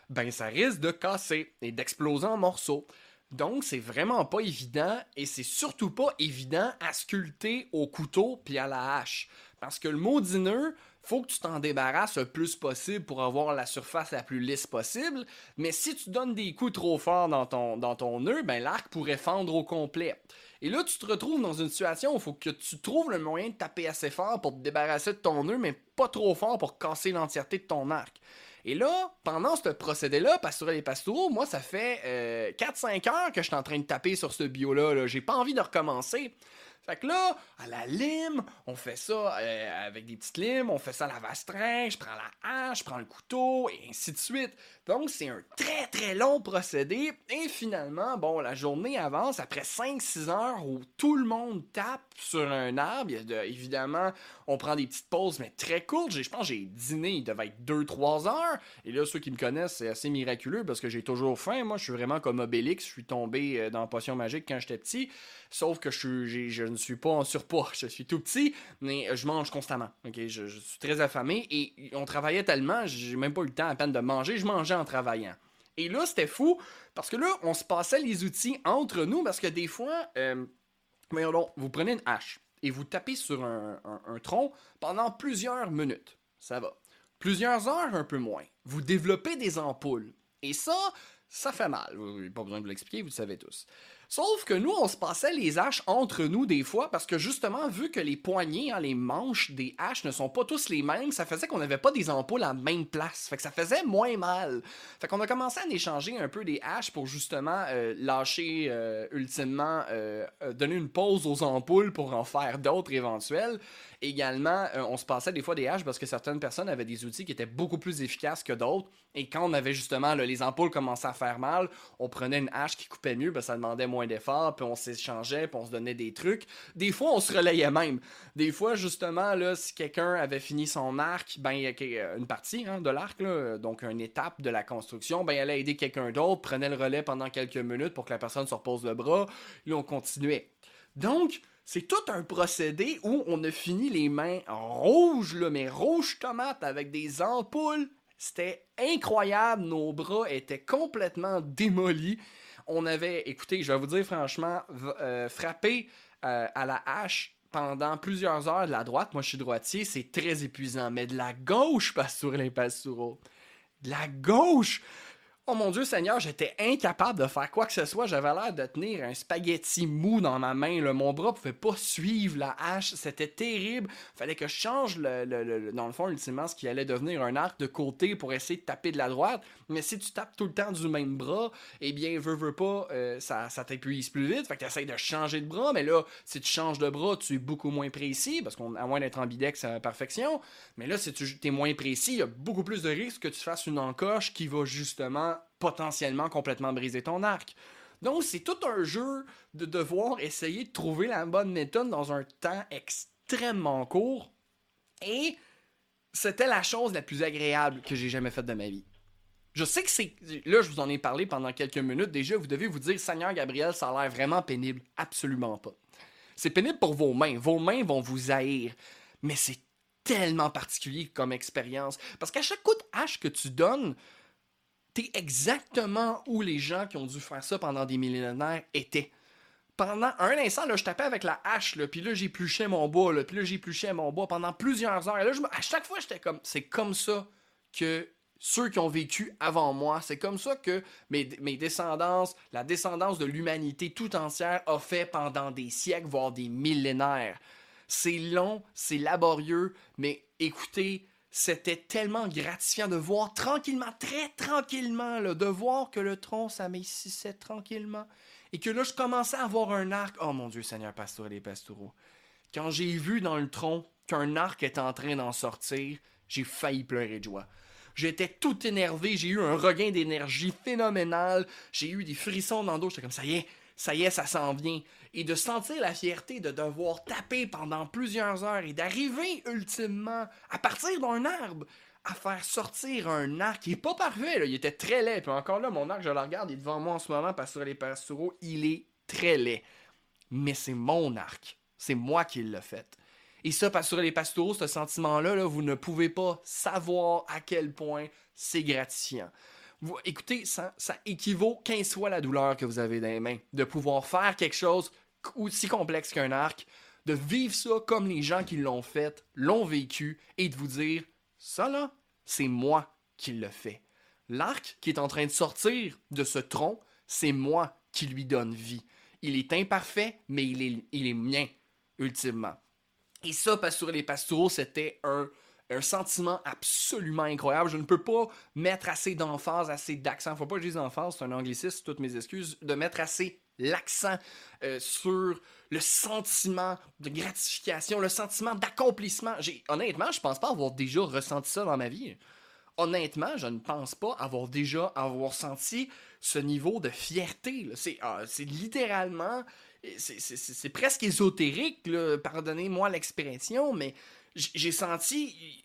ben ça risque de casser et d'exploser en morceaux. Donc, c'est vraiment pas évident et c'est surtout pas évident à sculpter au couteau puis à la hache. Parce que le maudit nœud, faut que tu t'en débarrasses le plus possible pour avoir la surface la plus lisse possible. Mais si tu donnes des coups trop forts dans ton, dans nœud, ben l'arc pourrait fendre au complet. Et là, tu te retrouves dans une situation où il faut que tu trouves le moyen de taper assez fort pour te débarrasser de ton nœud, mais pas trop fort pour casser l'entièreté de ton arc. Et là, pendant ce procédé-là, Pastourel et Pastoureau, moi, ça fait 4-5 euh, heures que je suis en train de taper sur ce bio-là. -là, J'ai pas envie de recommencer. Fait que là, à la lime, on fait ça euh, avec des petites limes, on fait ça à la vastrin, je prends la hache, je prends le couteau, et ainsi de suite. Donc, c'est un très très long procédé. Et finalement, bon, la journée avance après 5-6 heures où tout le monde tape sur un arbre. évidemment, on prend des petites pauses, mais très courtes. Je pense que j'ai dîné, il devait être 2-3 heures. Et là, ceux qui me connaissent, c'est assez miraculeux parce que j'ai toujours faim. Moi, je suis vraiment comme Obélix. Je suis tombé euh, dans Potion Magique quand j'étais petit. Sauf que je, je, ne suis pas en surpoids. Je suis tout petit, mais je mange constamment. Je, je suis très affamé et on travaillait tellement, j'ai même pas eu le temps à peine de manger. Je mangeais en travaillant. Et là, c'était fou, parce que là, on se passait les outils entre nous, parce que des fois, euh, vous prenez une hache et vous tapez sur un, tronc pendant plusieurs minutes. Ça va. Plusieurs heures, un peu moins. Vous développez des ampoules. Et ça, ça fait mal. Pas besoin de vous l'expliquer, vous le savez tous. Sauf que nous, on se passait les haches entre nous des fois parce que justement, vu que les poignées, hein, les manches des haches ne sont pas tous les mêmes, ça faisait qu'on n'avait pas des ampoules à la même place. Fait que ça faisait moins mal. Fait a commencé à échanger un peu des haches pour justement euh, lâcher euh, ultimement, euh, donner une pause aux ampoules pour en faire d'autres éventuels. Également, on se passait des fois des haches parce que certaines personnes avaient des outils qui étaient beaucoup plus efficaces que d'autres. Et quand on avait justement les ampoules commençaient à faire mal, on prenait une hache qui coupait mieux, ben, ça demandait moins d'efforts, puis on s'échangeait, puis on se donnait des trucs. Des fois, on se relayait même. Des fois, justement, si quelqu'un avait fini son arc, ben, il a une partie hein, de l'arc, donc une étape de la construction, ben, elle allait aider quelqu'un d'autre, prenait le relais pendant quelques minutes pour que la personne se repose le bras, et on continuait. Donc, c'est tout un procédé où on a fini les mains rouges, mais rouges tomates avec des ampoules. C'était incroyable, nos bras étaient complètement démolis. On avait, écoutez, je vais vous dire franchement, euh, frapper euh, à la hache pendant plusieurs heures de la droite, moi je suis droitier, c'est très épuisant. Mais de la gauche, Pastourel et Pastoureau, de la gauche, Oh mon Dieu Seigneur, j'étais incapable de faire quoi que ce soit. J'avais l'air de tenir un spaghetti mou dans ma main. Mon bras pouvait pas suivre la hache. C'était terrible. Fallait que je change, le, dans le fond, ultimement, ce qui allait devenir un arc de côté pour essayer de taper de la droite. Mais si tu tapes tout le temps du même bras, eh bien, veux, veux pas, euh, ça, ça t'épuise plus vite. Fait que tu essaies de changer de bras. Mais là, si tu changes de bras, tu es beaucoup moins précis parce a moins d'être ambidex à la perfection. Mais là, si tu es moins précis, il y a beaucoup plus de risques que tu fasses une encoche qui va justement potentiellement complètement briser ton arc. Donc, c'est tout un jeu de devoir essayer de trouver la bonne méthode dans un temps extrêmement court. Et c'était la chose la plus agréable que j'ai jamais faite de ma vie. Je sais que c'est. Là, je vous en ai parlé pendant quelques minutes. Déjà, vous devez vous dire, Seigneur Gabriel, ça a l'air vraiment pénible. Absolument pas. C'est pénible pour vos mains. Vos mains vont vous haïr. Mais c'est tellement particulier comme expérience. Parce qu'à chaque coup de hache que tu donnes, t'es exactement où les gens qui ont dû faire ça pendant des millénaires étaient. Pendant un instant, là, je tapais avec la hache, là, puis là, j'épluchais mon bois, là, puis là, j'épluchais mon bois pendant plusieurs heures. Et là, à chaque fois, j'étais comme, c'est comme ça que ceux qui ont vécu avant moi, c'est comme ça que mes, mes descendances, la descendance de l'humanité tout entière a fait pendant des siècles, voire des millénaires. C'est long, c'est laborieux, mais écoutez, c'était tellement gratifiant de voir tranquillement, très tranquillement, là, de voir que le tronc s'amincissait tranquillement. Et que là, je commençais à avoir un arc. Oh mon Dieu, Seigneur Pasteur et Pastoureaux. Quand j'ai vu dans le tronc qu'un arc était en train d'en sortir, j'ai failli pleurer de joie. J'étais tout énervé, j'ai eu un regain d'énergie phénoménal, j'ai eu des frissons dans le dos, j'étais comme ça y est, ça y est, ça s'en vient. Et de sentir la fierté de devoir taper pendant plusieurs heures et d'arriver ultimement à partir d'un arbre à faire sortir un arc qui est pas parfait, il était très laid. Puis encore là, mon arc, je le regarde, il est devant moi en ce moment parce que sur les pastoraux, il est très laid. Mais c'est mon arc. C'est moi qui l'ai fait. Et ça, sur les pastoraux, ce sentiment-là, là, vous ne pouvez pas savoir à quel point c'est gratifiant. Écoutez, ça, équivaut 15 fois la douleur que vous avez dans les mains. De pouvoir faire quelque chose aussi complexe qu'un arc, de vivre ça comme les gens qui l'ont fait, l'ont vécu, et de vous dire, ça là, c'est moi qui le fait. L'arc qui est en train de sortir de ce tronc, c'est moi qui lui donne vie. Il est imparfait, mais il est, mien, ultimement. Et ça, Pastoureux les Pastoraux, c'était un, un sentiment absolument incroyable. Je ne peux pas mettre assez d'emphase, assez d'accent. Faut pas que je dise emphase, c'est un anglicisme, toutes mes excuses, de mettre assez l'accent euh, sur le sentiment de gratification, le sentiment d'accomplissement. Honnêtement, je pense pas avoir déjà ressenti ça dans ma vie. Honnêtement, je ne pense pas avoir déjà avoir senti ce niveau de fierté. Ah, c'est littéralement, c'est presque ésotérique, pardonnez-moi l'expression, mais j'ai senti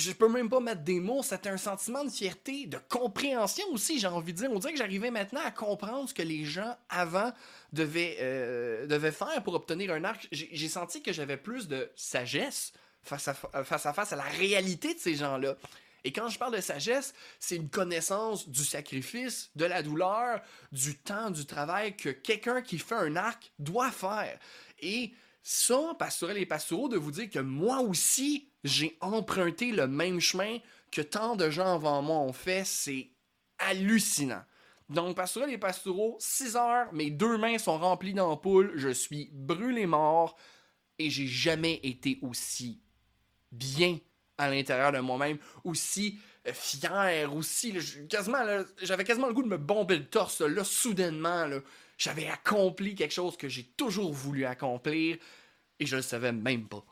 je peux même pas mettre des mots, c'était un sentiment de fierté, de compréhension aussi, j'ai envie de dire. On dirait que j'arrivais maintenant à comprendre ce que les gens avant devaient, euh, devaient faire pour obtenir un arc. J'ai senti que j'avais plus de sagesse face à, face à face à la réalité de ces gens-là. Et quand je parle de sagesse, c'est une connaissance du sacrifice, de la douleur, du temps, du travail que quelqu'un qui fait un arc doit faire. Et ça, pastourel et pastoraux, de vous dire que moi aussi, j'ai emprunté le même chemin que tant de gens avant moi ont fait, c'est hallucinant. Donc, pastourel et pastoraux, 6 heures, mes deux mains sont remplies d'ampoules, je suis brûlé mort et j'ai jamais été aussi bien à l'intérieur de moi-même, aussi euh, fier, aussi, quasiment, j'avais quasiment le goût de me bomber le torse, là, soudainement, j'avais accompli quelque chose que j'ai toujours voulu accomplir et je le savais même pas.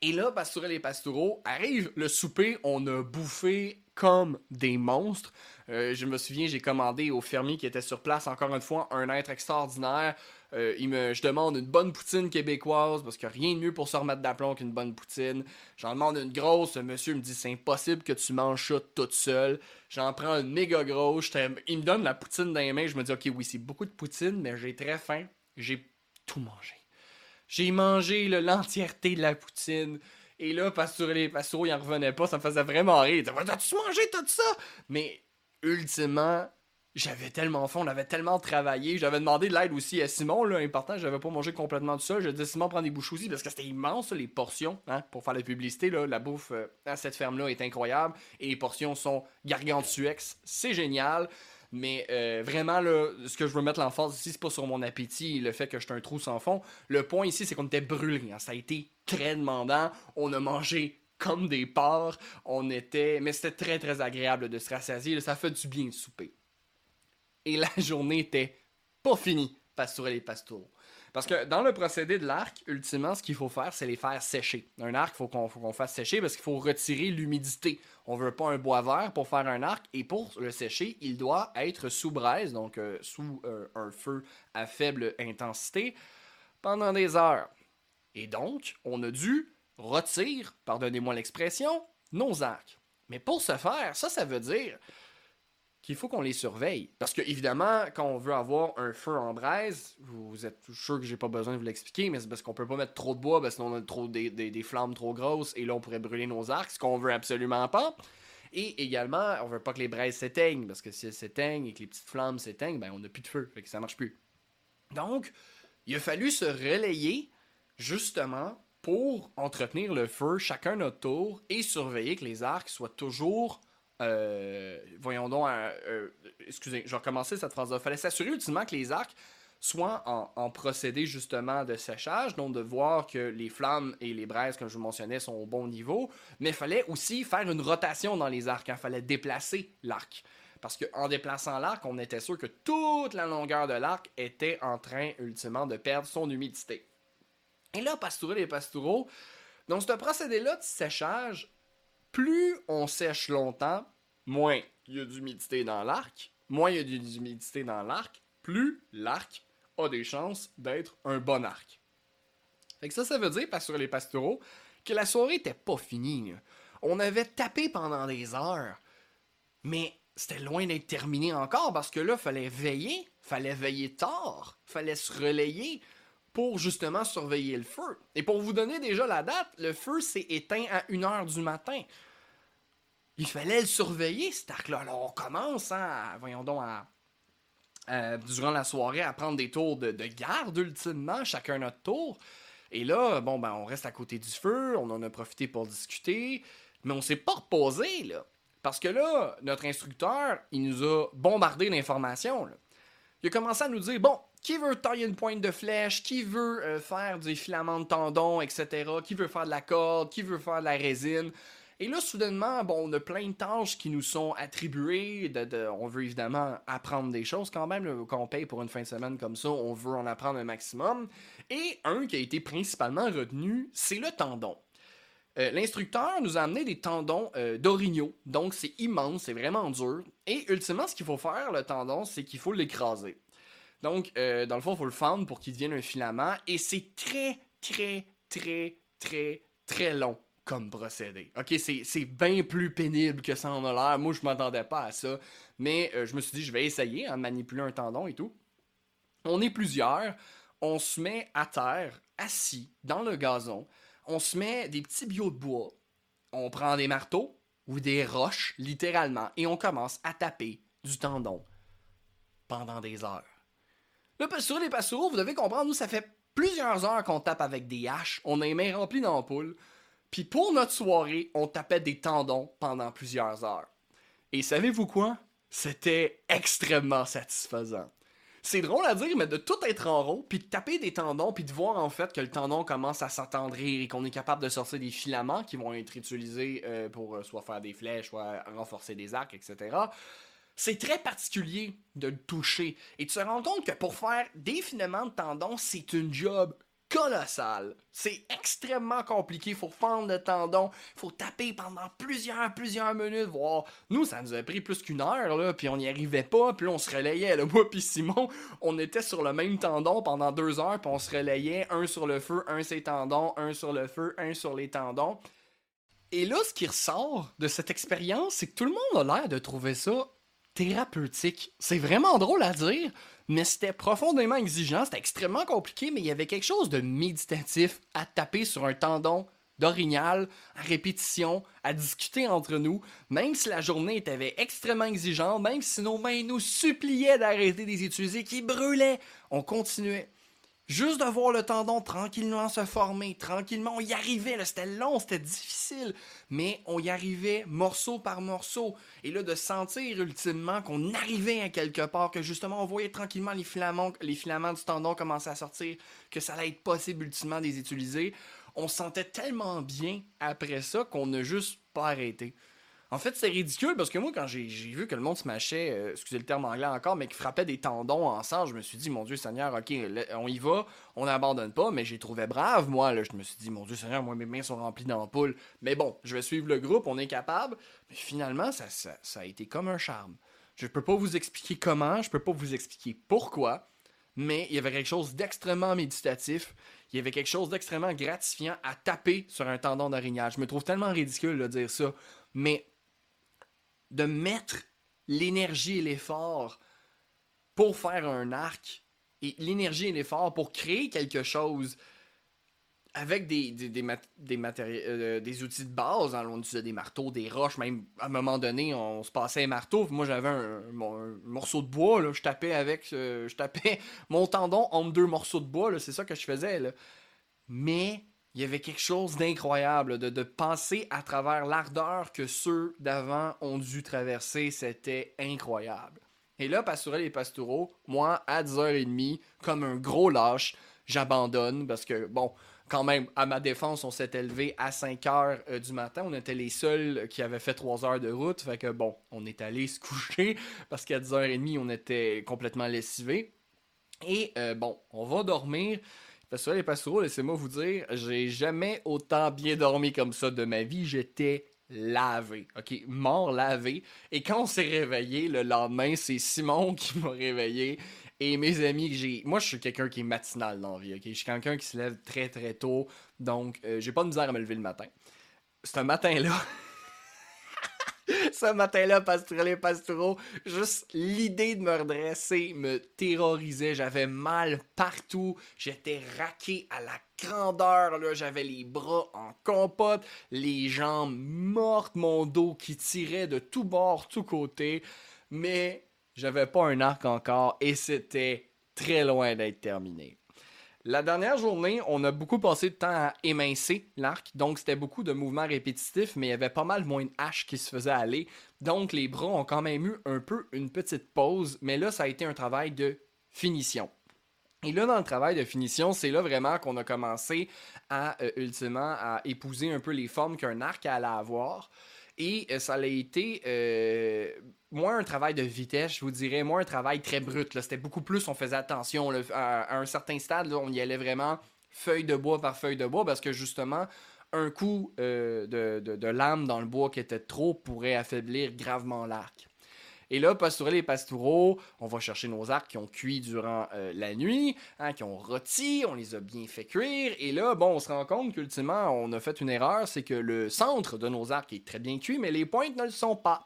Et là, Pastourel et Pastoureau arrive le souper, on a bouffé comme des monstres. Euh, je me souviens, j'ai commandé au fermier qui était sur place, encore une fois, un être extraordinaire. Euh, il me, je demande une bonne poutine québécoise parce qu'il rien de mieux pour se remettre d'aplomb qu'une bonne poutine. J'en demande une grosse, le monsieur me dit c'est impossible que tu manges ça toute seule. J'en prends une méga grosse, il me donne la poutine dans les mains, je me dis ok oui c'est beaucoup de poutine mais j'ai très faim, j'ai tout mangé. J'ai mangé l'entièreté de la poutine. Et là, Pastoureux, les Pastoureaux, il en revenait pas, ça me faisait vraiment rire. T'as-tu mangé tout ça? Mais, ultimement, j'avais tellement faim, on avait tellement travaillé. J'avais demandé de l'aide aussi à Simon, là, important, j'avais pas mangé complètement tout ça. J'ai dit Simon prend des bouches aussi parce que c'était immense, les portions, hein, pour faire la publicité. Là, la bouffe euh, à cette ferme-là est incroyable et les portions sont gargantuex. C'est génial. Mais euh, vraiment, ce que je veux mettre l'emphase ici, c'est pas sur mon appétit le fait que j'étais un trou sans fond. Le point ici, c'est qu'on était brûlés. Hein. Ça a été très demandant. On a mangé comme des porcs. On était. Mais c'était très, très agréable de se rassasier. Ça fait du bien de souper. Et la journée était pas finie, Pastourel et Pastour. Parce que dans le procédé de l'arc, ultimement, ce qu'il faut faire, c'est les faire sécher. Un arc, il faut qu'on fasse sécher parce qu'il faut retirer l'humidité. On veut pas un bois vert pour faire un arc et pour le sécher, il doit être sous braise, donc euh, sous euh, un feu à faible intensité, pendant des heures. Et donc, on a dû retirer, pardonnez-moi l'expression, nos arcs. Mais pour ce faire, ça, ça veut dire qu'il faut qu'on les surveille. Parce que, évidemment, quand on veut avoir un feu en braise, vous êtes sûr que j'ai pas besoin de vous l'expliquer, mais c'est parce qu'on peut pas mettre trop de bois, parce que sinon on a trop des, des, flammes trop grosses, et là on pourrait brûler nos arcs, ce qu'on veut absolument pas. Et également, on veut pas que les braises s'éteignent, parce que si elles s'éteignent et que les petites flammes s'éteignent, ben on n'a plus de feu, fait que ça marche plus. Donc, il a fallu se relayer, justement, pour entretenir le feu chacun notre tour et surveiller que les arcs soient toujours euh, voyons donc, euh, euh, excusez, je vais recommencer cette phrase-là. Il fallait s'assurer ultimement que les arcs soient en, procédé justement de séchage, donc de voir que les flammes et les braises, comme je vous mentionnais, sont au bon niveau, mais il fallait aussi faire une rotation dans les arcs, il fallait déplacer l'arc. Parce qu'en déplaçant l'arc, on était sûr que toute la longueur de l'arc était en train ultimement de perdre son humidité. Et là, Pastoureux et Pastoureaux, donc ce procédé-là de séchage plus on sèche longtemps, moins il y a d'humidité dans l'arc. Moins il y a d'humidité dans l'arc, plus l'arc a des chances d'être un bon arc. Fait que ça, ça veut dire, pas sur les pastoraux, que la soirée était pas finie. On avait tapé pendant des heures, mais c'était loin d'être terminé encore parce que là, fallait veiller, fallait veiller tard, fallait se relayer pour justement surveiller le feu. Et pour vous donner déjà la date, le feu s'est éteint à 1h du matin. Il fallait le surveiller, cet arc-là. Alors, on commence, hein, voyons donc, à, durant la soirée, à prendre des tours de, de garde, ultimement, chacun notre tour. Et là, bon, ben, on reste à côté du feu, on en a profité pour discuter, mais on s'est pas reposé, là. Parce que là, notre instructeur, il nous a bombardé d'informations, Il a commencé à nous dire, bon, qui veut tailler une pointe de flèche, qui veut euh, faire des filaments de tendons, etc., qui veut faire de la corde, qui veut faire de la résine. Et là, soudainement, bon, on a plein de tâches qui nous sont attribuées. On veut évidemment apprendre des choses quand même. quand on paye pour une fin de semaine comme ça, on veut en apprendre un maximum. Et un qui a été principalement retenu, c'est le tendon. Euh, l'instructeur nous a amené des tendons euh. Donc, c'est immense, c'est vraiment dur. Et ultimement, ce qu'il faut faire, le tendon, c'est qu'il faut l'écraser. Donc, euh, dans le fond, il faut le fendre pour qu'il devienne un filament. Et c'est très, très, très, très, très long comme procédé. Ok, c'est bien plus pénible que ça en a l'air. Moi, je m'attendais pas à ça. Mais euh, je me suis dit, je vais essayer de manipuler un tendon et tout. On est plusieurs. On se met à terre, assis, dans le gazon. On se met des petits bio de bois. On prend des marteaux ou des roches, littéralement, et on commence à taper du tendon pendant des heures. Là, sur les passereaux, vous devez comprendre, nous, ça fait plusieurs heures qu'on tape avec des haches. On a les mains remplies d'ampoules. Puis pour notre soirée, on tapait des tendons pendant plusieurs heures. Et savez-vous quoi? C'était extrêmement satisfaisant. C'est drôle à dire, mais de tout être en rond, puis de taper des tendons, puis de voir en fait que le tendon commence à s'attendrir et qu'on est capable de sortir des filaments qui vont être utilisés euh, pour euh, soit faire des flèches, soit renforcer des arcs, etc. C'est très particulier de le toucher. Et tu te rends compte que pour faire des filaments de tendons, c'est une job colossal. C'est extrêmement compliqué. Faut fendre le tendon. Faut taper pendant plusieurs, plusieurs minutes. Voir. Nous, ça nous a pris plus qu'une heure, là, puis on n'y arrivait pas, puis on se relayait. Moi puis Simon, on était sur le même tendon pendant deux heures, puis on se relayait, un sur le feu, un sur les tendons, un sur le feu, un sur les tendons. Et là, ce qui ressort de cette expérience, c'est que tout le monde a l'air de trouver ça thérapeutique. C'est vraiment drôle à dire, mais c'était profondément exigeant, c'était extrêmement compliqué, mais il y avait quelque chose de méditatif à taper sur un tendon d'orignal, à répétition, à discuter entre nous, même si la journée était extrêmement exigeante, même si nos mains nous suppliaient d'arrêter de les qui brûlaient, on continuait. Juste de voir le tendon tranquillement se former, tranquillement, on y arrivait, c'était long, c'était difficile, mais on y arrivait morceau par morceau. Et là, de sentir ultimement qu'on arrivait à quelque part, que justement on voyait tranquillement les filaments, du tendon commencer à sortir, que ça allait être possible ultimement de les utiliser, on sentait tellement bien après ça qu'on n'a juste pas arrêté. En fait, c'est ridicule parce que moi, quand j'ai vu que le monde se mâchait, euh, excusez le terme anglais encore, mais qui frappait des tendons ensemble, je me suis dit, mon Dieu Seigneur, ok, on y va, on n'abandonne pas, mais j'ai trouvé brave, moi. Là, je me suis dit, mon Dieu Seigneur, moi, mes mains sont remplies d'ampoules. Mais bon, je vais suivre le groupe, on est capable. Mais finalement, ça, a été comme un charme. Je peux pas vous expliquer comment, je peux pas vous expliquer pourquoi, mais il y avait quelque chose d'extrêmement méditatif. Il y avait quelque chose d'extrêmement gratifiant à taper sur un tendon d'orignal. Je me trouve tellement ridicule de dire ça, mais de mettre l'énergie et l'effort pour faire un arc et l'énergie et l'effort pour créer quelque chose avec des, des, des, euh, des outils de base, on utilisait des marteaux, des roches, même à un moment donné, on se passait un marteau. Moi, j'avais un, morceau de bois, je tapais avec, euh, je tapais mon tendon entre deux morceaux de bois, c'est ça que je faisais. Mais il y avait quelque chose d'incroyable, de, de, penser à travers l'ardeur que ceux d'avant ont dû traverser, c'était incroyable. Et là, Pastourel et Pastoureau, moi, à 10h30, comme un gros lâche, j'abandonne parce que, bon, quand même, à ma défense, on s'est élevé à 5 h euh, du matin. On était les seuls qui avaient fait 3 heures de route. Fait que, bon, on est allé se coucher parce qu'à 10h30, on était complètement lessivés. Et, euh, bon, on va dormir. Parce que les pastoraux, laissez-moi vous dire, j'ai jamais autant bien dormi comme ça de ma vie. J'étais lavé, ok, mort lavé. Et quand on s'est réveillé le lendemain, c'est Simon qui m'a réveillé. Et mes amis, j'ai, moi je suis quelqu'un qui est matinal dans la vie, ok? Je suis quelqu'un qui se lève très très tôt, donc euh, j'ai pas de misère à me lever le matin. C'est un matin-là. Ce matin-là, Pastourel et Pastoureau, juste l'idée de me redresser me terrorisait. J'avais mal partout. J'étais raqué à la grandeur. J'avais les bras en compote, les jambes mortes, mon dos qui tirait de tous bords, tous côtés. Mais j'avais pas un arc encore et c'était très loin d'être terminé. La dernière journée, on a beaucoup passé de temps à émincer l'arc, donc c'était beaucoup de mouvements répétitifs, mais il y avait pas mal moins de haches qui se faisaient aller. Donc les bras ont quand même eu un peu une petite pause, mais là ça a été un travail de finition. Et là, dans le travail de finition, c'est là vraiment qu'on a commencé à, euh, ultimement, à épouser un peu les formes qu'un arc allait avoir. Et euh, ça a été euh, moins un travail de vitesse, je vous dirais, moins un travail très brut. C'était beaucoup plus, on faisait attention. à, un certain stade, on y allait vraiment feuille de bois par feuille de bois parce que justement, un coup euh, de, lame dans le bois qui était trop pourrait affaiblir gravement l'arc. Et là, pastourel et pastoureaux, on va chercher nos arcs qui ont cuit durant euh, la nuit, hein, qui ont rôti, on les a bien fait cuire. Et là, bon, on se rend compte qu'ultimement, on a fait une erreur, c'est que le centre de nos arcs est très bien cuit, mais les pointes ne le sont pas.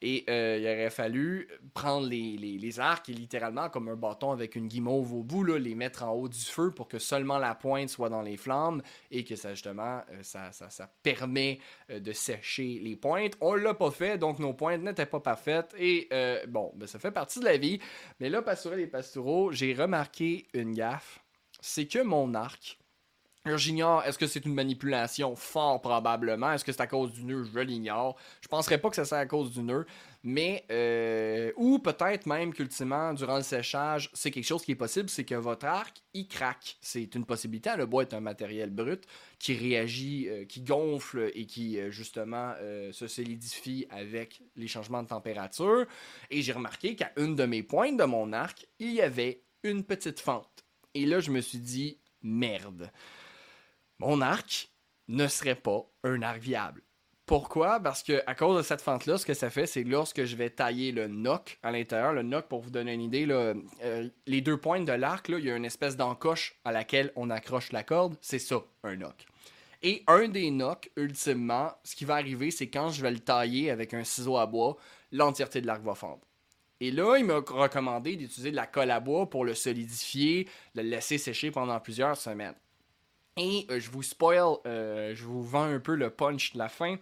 Et euh, il aurait fallu prendre les, arcs littéralement, comme un bâton avec une guimauve au bout, les mettre en haut du feu pour que seulement la pointe soit dans les flammes et que ça, justement, euh, ça, ça, ça, permet euh, de sécher les pointes. On l'a pas fait, donc nos pointes n'étaient pas parfaites. Et bon, ben, ça fait partie de la vie. Mais là, Pastourel et Pastoureau, j'ai remarqué une gaffe. C'est que mon arc, J'ignore, est-ce que c'est une manipulation? Fort probablement. Est-ce que c'est à cause du nœud? Je l'ignore. Je penserais pas que ça soit à cause du nœud. Mais, euh, ou peut-être même qu'ultimement, durant le séchage, c'est quelque chose qui est possible, c'est que votre arc, il craque. C'est une possibilité. Le bois est un matériel brut qui réagit, euh, qui gonfle et qui, euh, justement, se solidifie avec les changements de température. Et j'ai remarqué qu'à une de mes pointes de mon arc, il y avait une petite fente. Et là, je me suis dit, merde mon arc ne serait pas un arc viable. Pourquoi? Parce que à cause de cette fente-là, ce que ça fait, c'est lorsque je vais tailler le noc à l'intérieur, le noc, pour vous donner une idée, euh, les deux pointes de l'arc, il y a une espèce d'encoche à laquelle on accroche la corde. C'est ça, un noc. Et un des nocs, ultimement, ce qui va arriver, c'est quand je vais le tailler avec un ciseau à bois, l'entièreté de l'arc va fondre. Et là, il m'a recommandé d'utiliser de la colle à bois pour le solidifier, le laisser sécher pendant plusieurs semaines. Et euh, je vous spoil, euh, je vous vends un peu le punch de la fin.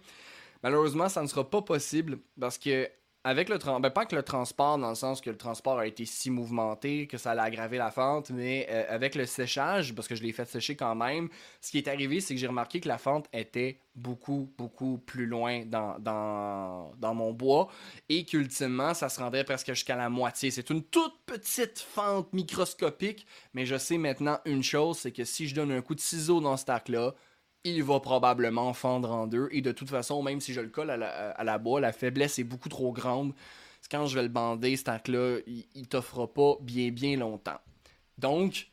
Malheureusement, ça ne sera pas possible parce que avec le ben, pas que le transport dans le sens que le transport a été si mouvementé que ça allait aggraver la fente, mais euh, avec le séchage, parce que je l'ai fait sécher quand même, ce qui est arrivé, c'est que j'ai remarqué que la fente était beaucoup, beaucoup plus loin dans, mon bois et qu'ultimement, ça se rendait presque jusqu'à la moitié. C'est une toute petite fente microscopique, mais je sais maintenant une chose, c'est que si je donne un coup de ciseau dans ce arc-là, il va probablement fendre en deux. Et de toute façon, même si je le colle à la, à la faiblesse est beaucoup trop grande. Quand je vais le bander, cet arc-là, il, il t'offrira pas bien, bien longtemps. Donc,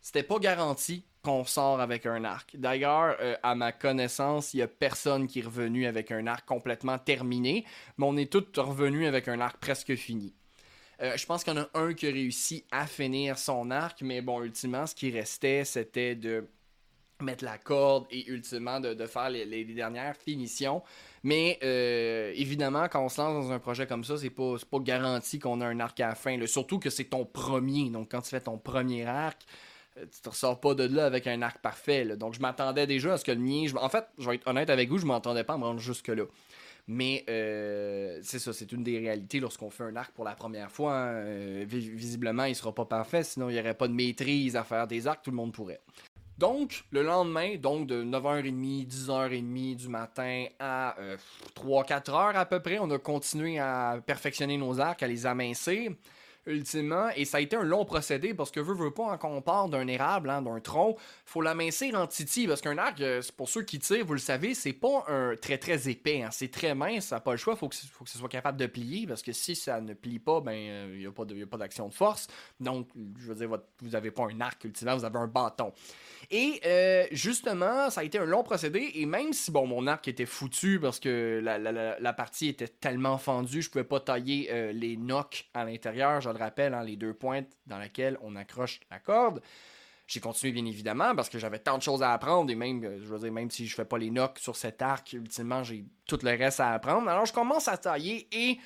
c'était pas garanti qu'on sort avec un arc. D'ailleurs, euh, à ma connaissance, il y a personne qui est revenu avec un arc complètement terminé, mais on est tous revenus avec un arc presque fini. Euh, je pense qu'il y en a un qui a réussi à finir son arc, mais bon, ultimement, ce qui restait, c'était de mettre la corde et ultimement de, faire les, dernières finitions. Mais euh, évidemment, quand on se lance dans un projet comme ça, c'est pas, pas garanti qu'on a un arc à fin. Surtout que c'est ton premier. Donc quand tu fais ton premier arc, euh, tu te ressors pas de là avec un arc parfait. Donc je m'attendais déjà à ce que le mien. En fait, je vais être honnête avec vous, je m'attendais pas à me rendre jusque-là. Mais euh, c'est ça, c'est une des réalités lorsqu'on fait un arc pour la première fois. Hein. visiblement, il sera pas parfait, sinon il n'y aurait pas de maîtrise à faire des arcs, tout le monde pourrait. Donc, le lendemain, donc de 9h30, 10h30 du matin à 3-4 euh, heures à peu près, on a continué à perfectionner nos arcs, à les amincir ultimement. Et ça a été un long procédé parce que, veut, veut pas, quand on part d'un érable, hein, d'un tronc, faut l'amincir en titi. Parce qu'un arc, euh, pour ceux qui tirent, vous le savez, c'est pas un très très épais. Hein. c'est très mince, ça n'a pas le choix. Faut que, faut que ce soit capable de plier parce que si ça ne plie pas, ben, il euh, n'y a pas d'action de, force. Donc, je veux dire, vous n'avez pas un arc ultimement, vous avez un bâton. Et euh, justement, ça a été un long procédé. Et même si, bon, mon arc était foutu parce que la, partie était tellement fendue, je pouvais pas tailler les nocs à l'intérieur, je le rappelle, hein, les deux pointes dans lesquelles on accroche la corde. J'ai continué bien évidemment parce que j'avais tant de choses à apprendre et même, euh, je veux dire, même si je fais pas les knocks sur cet arc, ultimement j'ai tout le reste à apprendre. Alors je commence à tailler et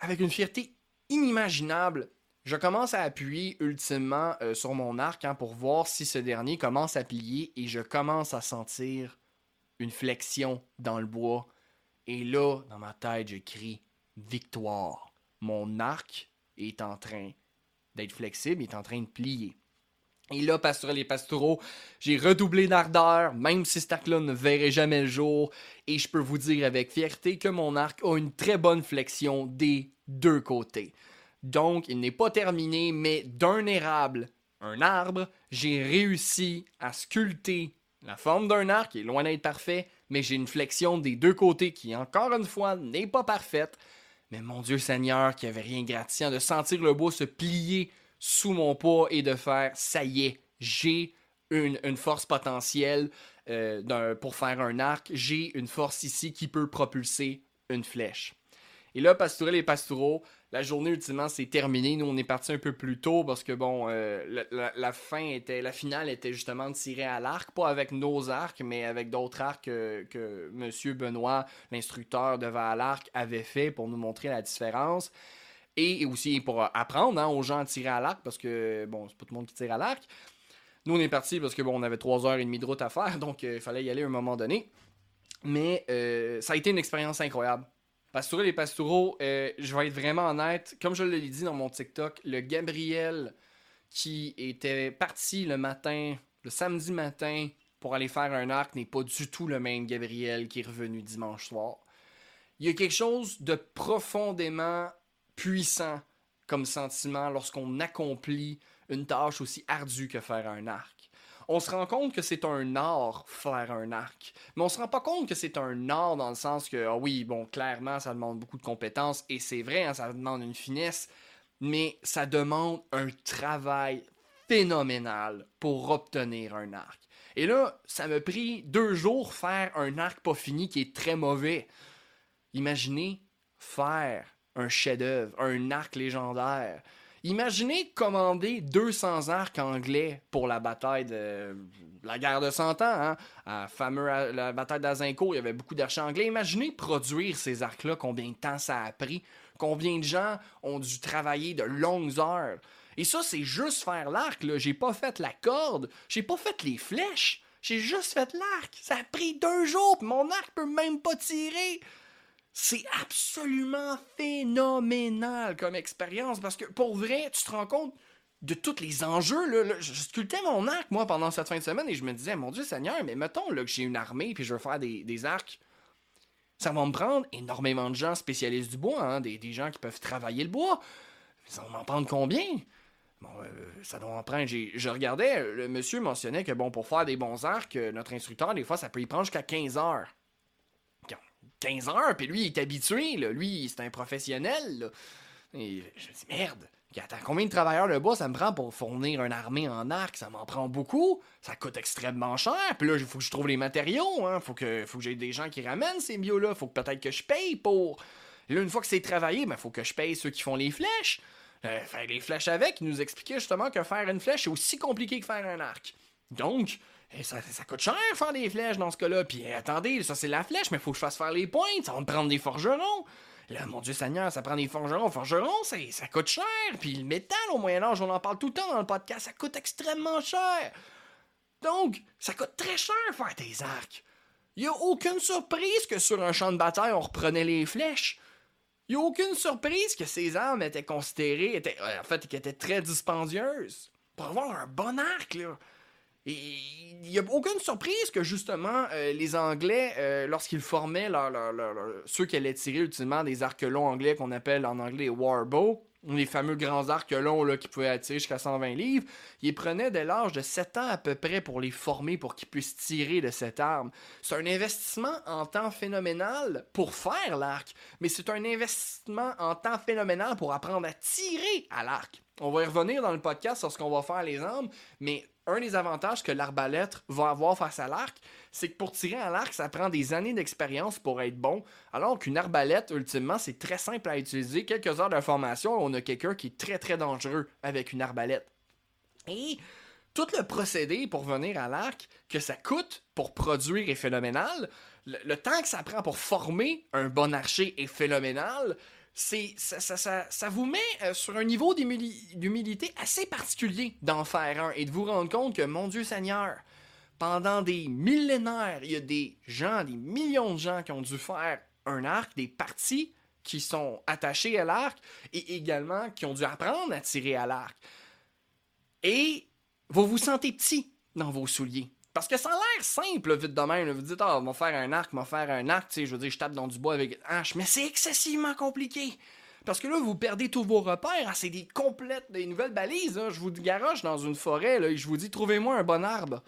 avec une fierté inimaginable, je commence à appuyer ultimement euh, sur mon arc hein, pour voir si ce dernier commence à plier et je commence à sentir une flexion dans le bois. Et là, dans ma tête, je crie victoire. Mon arc est en train d'être flexible, il est en train de plier. Et là, Pastorel et Pastoureau, j'ai redoublé d'ardeur, même si cet arc-là ne verrait jamais le jour. Et je peux vous dire avec fierté que mon arc a une très bonne flexion des deux côtés. Donc, il n'est pas terminé, mais d'un érable, un arbre, j'ai réussi à sculpter la forme d'un arc, qui est loin d'être parfait, mais j'ai une flexion des deux côtés qui, encore une fois, n'est pas parfaite. Mais mon Dieu Seigneur, qui avait rien gratifiant de sentir le bois se plier sous mon poids et de faire ça y est, j'ai une, force potentielle euh, pour faire un arc, j'ai une force ici qui peut propulser une flèche. Et là, Pastourel et Pastoureau, la journée ultimement c'est terminé. Nous, on est parti un peu plus tôt parce que bon, euh, la, fin était, la finale était justement tirer à l'arc, pas avec nos arcs, mais avec d'autres arcs que, que Monsieur Benoît, l'instructeur de à l'arc, avait fait pour nous montrer la différence et aussi pour apprendre hein, aux gens à tirer à l'arc, parce que, bon, c'est pas tout le monde qui tire à l'arc. Nous, on est parti parce que, on avait 3h30 de route à faire, donc euh, il fallait y aller à un moment donné. Mais euh, ça a été une expérience incroyable. Pastoureux et Pastoureaux, euh, je vais être vraiment honnête, comme je l'ai dit dans mon TikTok, le Gabriel qui était parti le matin, le samedi matin, pour aller faire un arc n'est pas du tout le même Gabriel qui est revenu dimanche soir. Il y a quelque chose de profondément puissant comme sentiment lorsqu'on accomplit une tâche aussi ardue que faire un arc. On se rend compte que c'est un art faire un arc, mais on se rend pas compte que c'est un art dans le sens que, ah oui, bon, clairement, ça demande beaucoup de compétences, et c'est vrai, hein, ça demande une finesse, mais ça demande un travail phénoménal pour obtenir un arc. Et là, ça m'a pris deux jours faire un arc pas fini qui est très mauvais. Imaginez faire un chef-d'œuvre, un arc légendaire. Imaginez commander 200 arcs anglais pour la bataille de la guerre de 100 ans, hein? fameux, la bataille d'Azincourt, il y avait beaucoup d'arches anglais. Imaginez produire ces arcs-là, combien de temps ça a pris, combien de gens ont dû travailler de longues heures. Et ça, c'est juste faire l'arc. J'ai pas fait la corde, j'ai pas fait les flèches, j'ai juste fait l'arc. Ça a pris deux jours, mon arc peut même pas tirer. C'est absolument phénoménal comme expérience parce que pour vrai, tu te rends compte de tous les enjeux. Là, je sculptais mon arc, moi, pendant cette fin de semaine et je me disais, mon Dieu Seigneur, mais mettons là, que j'ai une armée puis je veux faire des, arcs. Ça va me prendre énormément de gens spécialistes du bois, hein, des, gens qui peuvent travailler le bois. Ça va m'en prendre combien? Bon, euh, ça doit en prendre. Je regardais, le monsieur mentionnait que bon, pour faire des bons arcs, euh, notre instructeur, des fois, ça peut y prendre jusqu'à 15 heures. 15 heures, puis lui, il est habitué, là. lui, c'est un professionnel. Et je me dis, merde, attends, combien de travailleurs de bois ça me prend pour fournir une armée en arc? Ça m'en prend beaucoup, ça coûte extrêmement cher, puis là, il faut que je trouve les matériaux, hein. faut que, faut j'ai des gens qui ramènent ces bios-là, faut que peut-être que je paye pour... là, une fois que c'est travaillé, ben, faut que je paye ceux qui font les flèches. Euh, faire les flèches avec, il nous expliquait justement que faire une flèche, c'est aussi compliqué que faire un arc. Donc, eh, ça, coûte cher faire des flèches dans ce cas-là. Puis eh, attendez, ça c'est la flèche, mais faut que je fasse faire les pointes. Ça va me prendre des forgerons. Là, mon Dieu Seigneur, ça prend des forgerons. Forgerons, ça, ça coûte cher. Puis le métal au Moyen-Âge, on en parle tout le temps dans le podcast, ça coûte extrêmement cher. Donc, ça coûte très cher faire des arcs. Il a aucune surprise que sur un champ de bataille, on reprenait les flèches. Il a aucune surprise que ces armes étaient considérées, étaient, en fait, qu'elles étaient très dispendieuses. Pour avoir un bon arc, là il n'y a aucune surprise que justement euh, les Anglais, euh, lorsqu'ils formaient ceux qui allaient tirer ultimement des arcs longs anglais qu'on appelle en anglais les warbow, les fameux grands arcs longs là, qui pouvaient attirer jusqu'à 120 livres, ils prenaient dès l'âge de 7 ans à peu près pour les former pour qu'ils puissent tirer de cette arme. C'est un investissement en temps phénoménal pour faire l'arc, mais c'est un investissement en temps phénoménal pour apprendre à tirer à l'arc. On va y revenir dans le podcast lorsqu'on va faire les armes, mais un des avantages que l'arbalète va avoir face à l'arc, c'est que pour tirer à l'arc, ça prend des années d'expérience pour être bon, alors qu'une arbalète, ultimement, c'est très simple à utiliser. Quelques heures de formation, on a quelqu'un qui est très très dangereux avec une arbalète. Et tout le procédé pour venir à l'arc que ça coûte pour produire est phénoménal. Le, temps que ça prend pour former un bon archer est phénoménal. Ça, ça, vous met euh, sur un niveau d'humilité assez particulier d'en faire un et de vous rendre compte que, mon Dieu Seigneur, pendant des millénaires, il y a des gens, des millions de gens qui ont dû faire un arc, des parties qui sont attachés à l'arc et également qui ont dû apprendre à tirer à l'arc. Et vous vous sentez petit dans vos souliers. Parce que ça a l'air simple, vite de même. Vous dites, ah, va faire un arc, va faire un arc, tu sais, je veux dire, je tape dans du bois avec hache. Mais c'est excessivement compliqué. Parce que là, vous perdez tous vos repères. Hein, c'est des complètes, des nouvelles balises. Hein. Je vous garoche dans une forêt là, et je vous dis, trouvez-moi un bon arbre.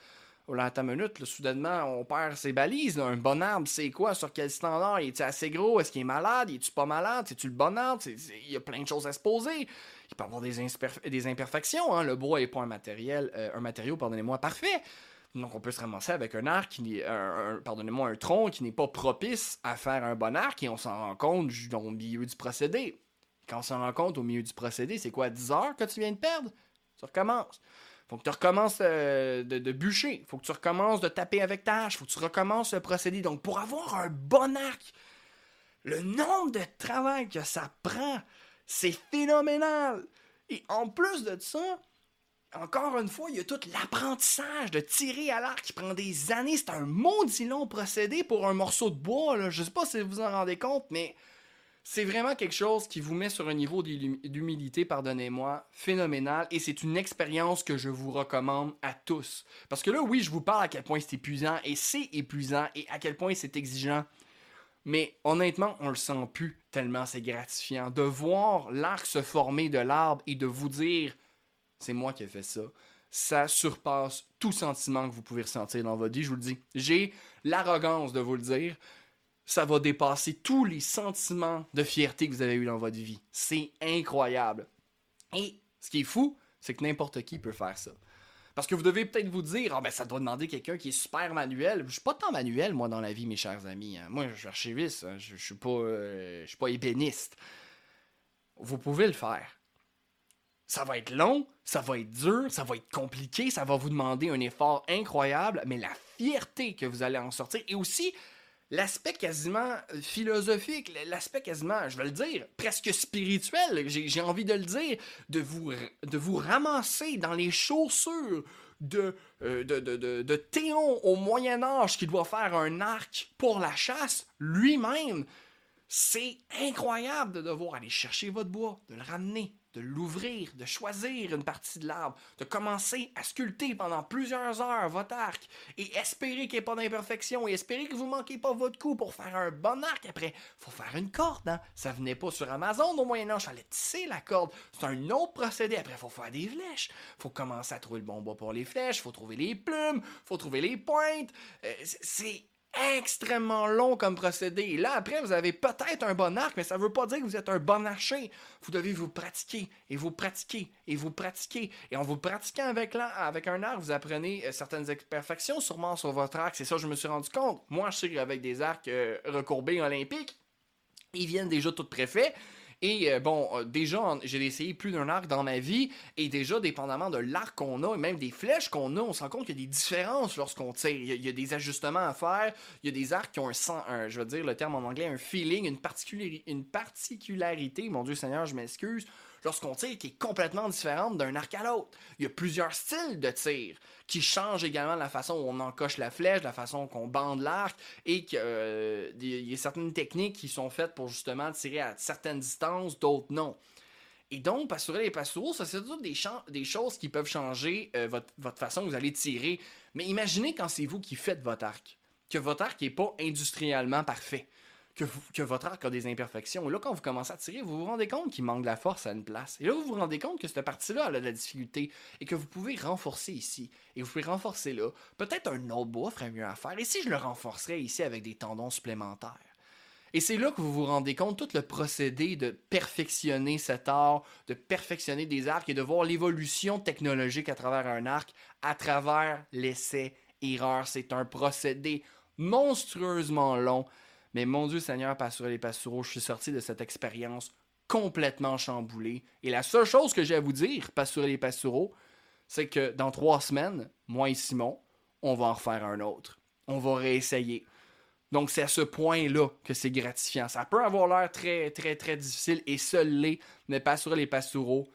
Oh là, attends une minute, soudainement, on perd ses balises. Un bon arbre, c'est quoi? Sur quel standard? Est-il assez gros? Est-ce qu'il est malade? Est-tu pas malade? C'est-tu le bon arbre? Il y a plein de choses à se poser il peut avoir des, des imperfections. Hein. Le bois n'est pas un matériel, euh, un matériau, pardonnez-moi, parfait. Donc on peut se ramasser avec un arc, qui, pardonnez-moi, un tronc qui n'est pas propice à faire un bon arc et on s'en rend compte au milieu du procédé. Quand on s'en rend compte au milieu du procédé, c'est quoi, 10 heures que tu viens de perdre? Tu recommences. Faut que tu recommences euh, de, de, bûcher. Faut que tu recommences de taper avec ta hache. Faut que tu recommences le procédé. Donc pour avoir un bon arc, le nombre de travail que ça prend c'est phénoménal. Et en plus de ça, encore une fois, il y a tout l'apprentissage de tirer à l'arc qui prend des années. C'est un maudit long procédé pour un morceau de bois. Là. Je sais pas si vous en rendez compte, mais c'est vraiment quelque chose qui vous met sur un niveau d'humilité, pardonnez-moi, phénoménal. Et c'est une expérience que je vous recommande à tous. Parce que là, oui, je vous parle à quel point c'est épuisant, et c'est épuisant, et à quel point c'est exigeant. Mais honnêtement, on le sent plus tellement c'est gratifiant. De voir l'arc se former de l'arbre et de vous dire c'est moi qui ai fait ça, ça surpasse tout sentiment que vous pouvez ressentir dans votre vie, je vous le dis. J'ai l'arrogance de vous le dire. Ça va dépasser tous les sentiments de fierté que vous avez eu dans votre vie. C'est incroyable. Et ce qui est fou, c'est que n'importe qui peut faire ça. Parce que vous devez peut-être vous dire, ah ben ça doit demander quelqu'un qui est super manuel. Je suis pas tant manuel, moi, dans la vie, mes chers amis. Hein. Moi, je suis archiviste, hein. je, suis pas, euh, je suis pas ébéniste. Vous pouvez le faire. Ça va être long, ça va être dur, ça va être compliqué, ça va vous demander un effort incroyable, mais la fierté que vous allez en sortir et aussi l'aspect quasiment philosophique, l'aspect quasiment, je vais le dire, presque spirituel, j'ai envie de le dire, de vous, de vous ramasser dans les chaussures de, euh, de, de, de, Théon au Moyen Âge qui doit faire un arc pour la chasse lui-même. C'est incroyable de devoir aller chercher votre bois, de le ramener, de l'ouvrir, de choisir une partie de l'arbre, de commencer à sculpter pendant plusieurs heures votre arc et espérer qu'il n'y ait pas d'imperfection et espérer que vous ne manquez pas votre coup pour faire un bon arc. Après, faut faire une corde. Hein? Ça venait pas sur Amazon au Moyen-Âge, fallait tisser la corde. C'est un autre procédé. Après, faut faire des flèches. faut commencer à trouver le bon bois pour les flèches. faut trouver les plumes. faut trouver les pointes. Euh, c'est extrêmement long comme procédé. Et là, après, vous avez peut-être un bon arc, mais ça ne veut pas dire que vous êtes un bon archer. Vous devez vous pratiquer, et vous pratiquer, et vous pratiquer. Et en vous pratiquant avec, avec un arc, vous apprenez euh, certaines imperfections, sûrement sur votre arc. C'est ça je me suis rendu compte. Moi, je sais qu'avec des arcs euh, recourbés olympiques, ils viennent déjà tout préfaits. Et euh, bon, euh, déjà, j'ai essayé plus d'un arc dans ma vie, et déjà, dépendamment de l'arc qu'on a, et même des flèches qu'on a, on se rend compte qu'il y a des différences lorsqu'on tire. Il y, a, des ajustements à faire. Il y a des arcs qui ont un, sens, je veux dire le terme en anglais, un feeling, une, une particularité. Mon Dieu Seigneur, je m'excuse lorsqu'on tire qui est complètement différente d'un arc à l'autre. Il y a plusieurs styles de tir qui changent également la façon où on encoche la flèche, la façon qu'on bande l'arc et qu'il euh, y a certaines techniques qui sont faites pour justement tirer à certaines distances, d'autres non. Et donc, pastourel et pastouraux, ça c'est toutes des, des, choses qui peuvent changer euh, votre, votre façon que vous allez tirer. Mais imaginez quand c'est vous qui faites votre arc, que votre arc n'est pas industriellement parfait que, votre arc a des imperfections. Et là, quand vous commencez à tirer, vous vous rendez compte qu'il manque de la force à une place. Et là, vous vous rendez compte que cette partie-là a de la difficulté et que vous pouvez renforcer ici. Et vous pouvez renforcer là. Peut-être un autre bois ferait mieux à faire. Et si je le renforcerais ici avec des tendons supplémentaires? Et c'est là que vous vous rendez compte tout le procédé de perfectionner cet art, de perfectionner des arcs et de voir l'évolution technologique à travers un arc, à travers l'essai-erreur. C'est un procédé monstrueusement long mais mon Dieu Seigneur, Pastourel et Pastoureaux, je suis sorti de cette expérience complètement chamboulée. Et la seule chose que j'ai à vous dire, Pastourel et Pastoureaux, c'est que dans trois semaines, moi et Simon, on va en refaire un autre. On va réessayer. Donc, c'est à ce point-là que c'est gratifiant. Ça peut avoir l'air très, très, très difficile et seul l'est, mais pas sur les pastoureaux.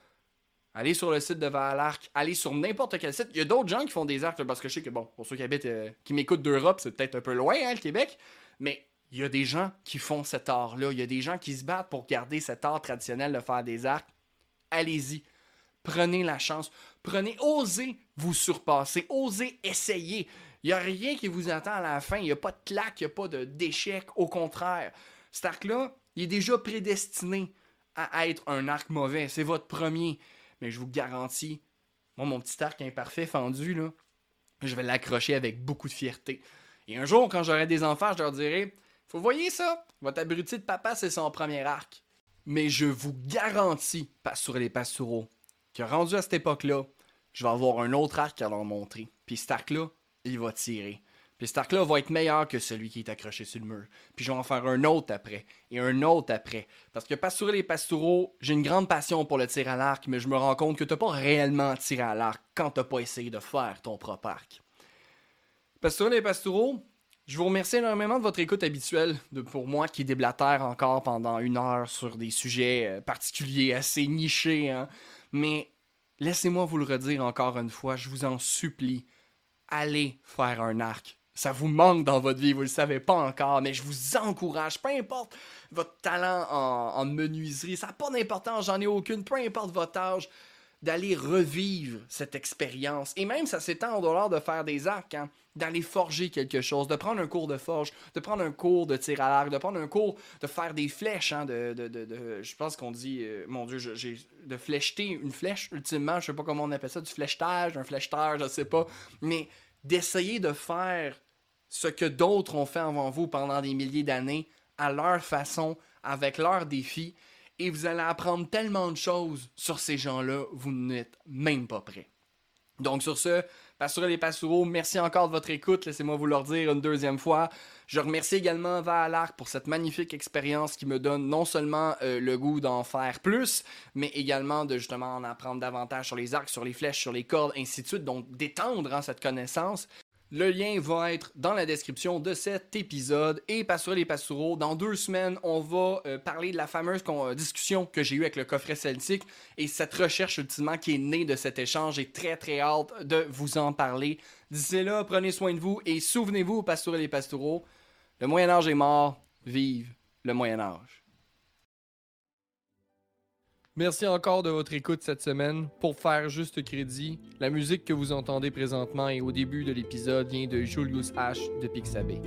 Allez sur le site de Valarc, allez sur n'importe quel site. Il y a d'autres gens qui font des arcs, parce que je sais que, bon, pour ceux qui habitent, euh, qui m'écoutent d'Europe, c'est peut-être un peu loin, hein, le Québec, mais il y a des gens qui font cet art-là. Il y a des gens qui se battent pour garder cet art traditionnel de faire des arcs. Allez-y. Prenez la chance. Prenez, osez vous surpasser. Osez essayer. Il n'y a rien qui vous attend à la fin. Il n'y a pas de claque, il n'y a pas d'échec. Au contraire, cet arc-là, il est déjà prédestiné à être un arc mauvais. C'est votre premier. Mais je vous garantis, moi, mon petit arc imparfait fendu, là, je vais l'accrocher avec beaucoup de fierté. Et un jour, quand j'aurai des enfants, je leur dirai Vous voyez ça? Votre abruti de papa, c'est son premier arc. Mais je vous garantis, sur les pastoureaux, que rendu à cette époque-là, je vais avoir un autre arc à leur montrer. Puis cet arc-là, il va tirer. Puis cet arc-là va être meilleur que celui qui est accroché sur le mur. Puis je vais en faire un autre après. Et un autre après. Parce que pastourer les pastoureaux, j'ai une grande passion pour le tir à l'arc, mais je me rends compte que t'as pas réellement tiré à l'arc quand t'as pas essayé de faire ton propre arc. Pastourer les pastoureaux, je vous remercie énormément de votre écoute habituelle de, pour moi qui déblatère encore pendant une heure sur des sujets euh, particuliers, assez nichés. Hein. Mais laissez-moi vous le redire encore une fois, je vous en supplie allez faire un arc. Ça vous manque dans votre vie, vous le savez pas encore, mais je vous encourage, peu importe votre talent en, menuiserie, ça n'a pas d'importance, j'en ai aucune, peu importe votre âge, d'aller revivre cette expérience. Et même, ça s'étend en dehors de faire des arcs, hein, d'aller forger quelque chose, de prendre un cours de forge, de prendre un cours de tir à l'arc, de prendre un cours de faire des flèches. Hein, de, de, de, je pense qu'on dit, euh, mon Dieu, j'ai de flécheter une flèche, ultimement, je sais pas comment on appelle ça, du fléchetage, un flécheteur, je sais pas. Mais d'essayer de faire ce que d'autres ont fait avant vous pendant des milliers d'années, à leur façon, avec leurs défis, et vous allez apprendre tellement de choses sur ces gens-là, vous n'êtes même pas prêts. Donc sur ce, Pastoureux les Pastoureaux, merci encore de votre écoute. Laissez-moi vous le dire une deuxième fois. Je remercie également Valarc pour cette magnifique expérience qui me donne non seulement euh, le goût d'en faire plus, mais également de justement en apprendre davantage sur les arcs, sur les flèches, sur les cordes, ainsi de suite. Donc d'étendre hein, cette connaissance. Le lien va être dans la description de cet épisode. Et Pastoureux les Pastoureaux, dans deux semaines, on va euh, parler de la fameuse euh, discussion que j'ai eue avec le coffret celtique et cette recherche ultimement qui est née de cet échange. J'ai très très hâte de vous en parler. D'ici là, prenez soin de vous et souvenez-vous, Pastoureux les Pastoureaux, le Moyen-Âge est mort, vive le Moyen-Âge. Merci encore de votre écoute cette semaine. Pour faire juste crédit, la musique que vous entendez présentement et au début de l'épisode vient de Julius H. de Pixabay.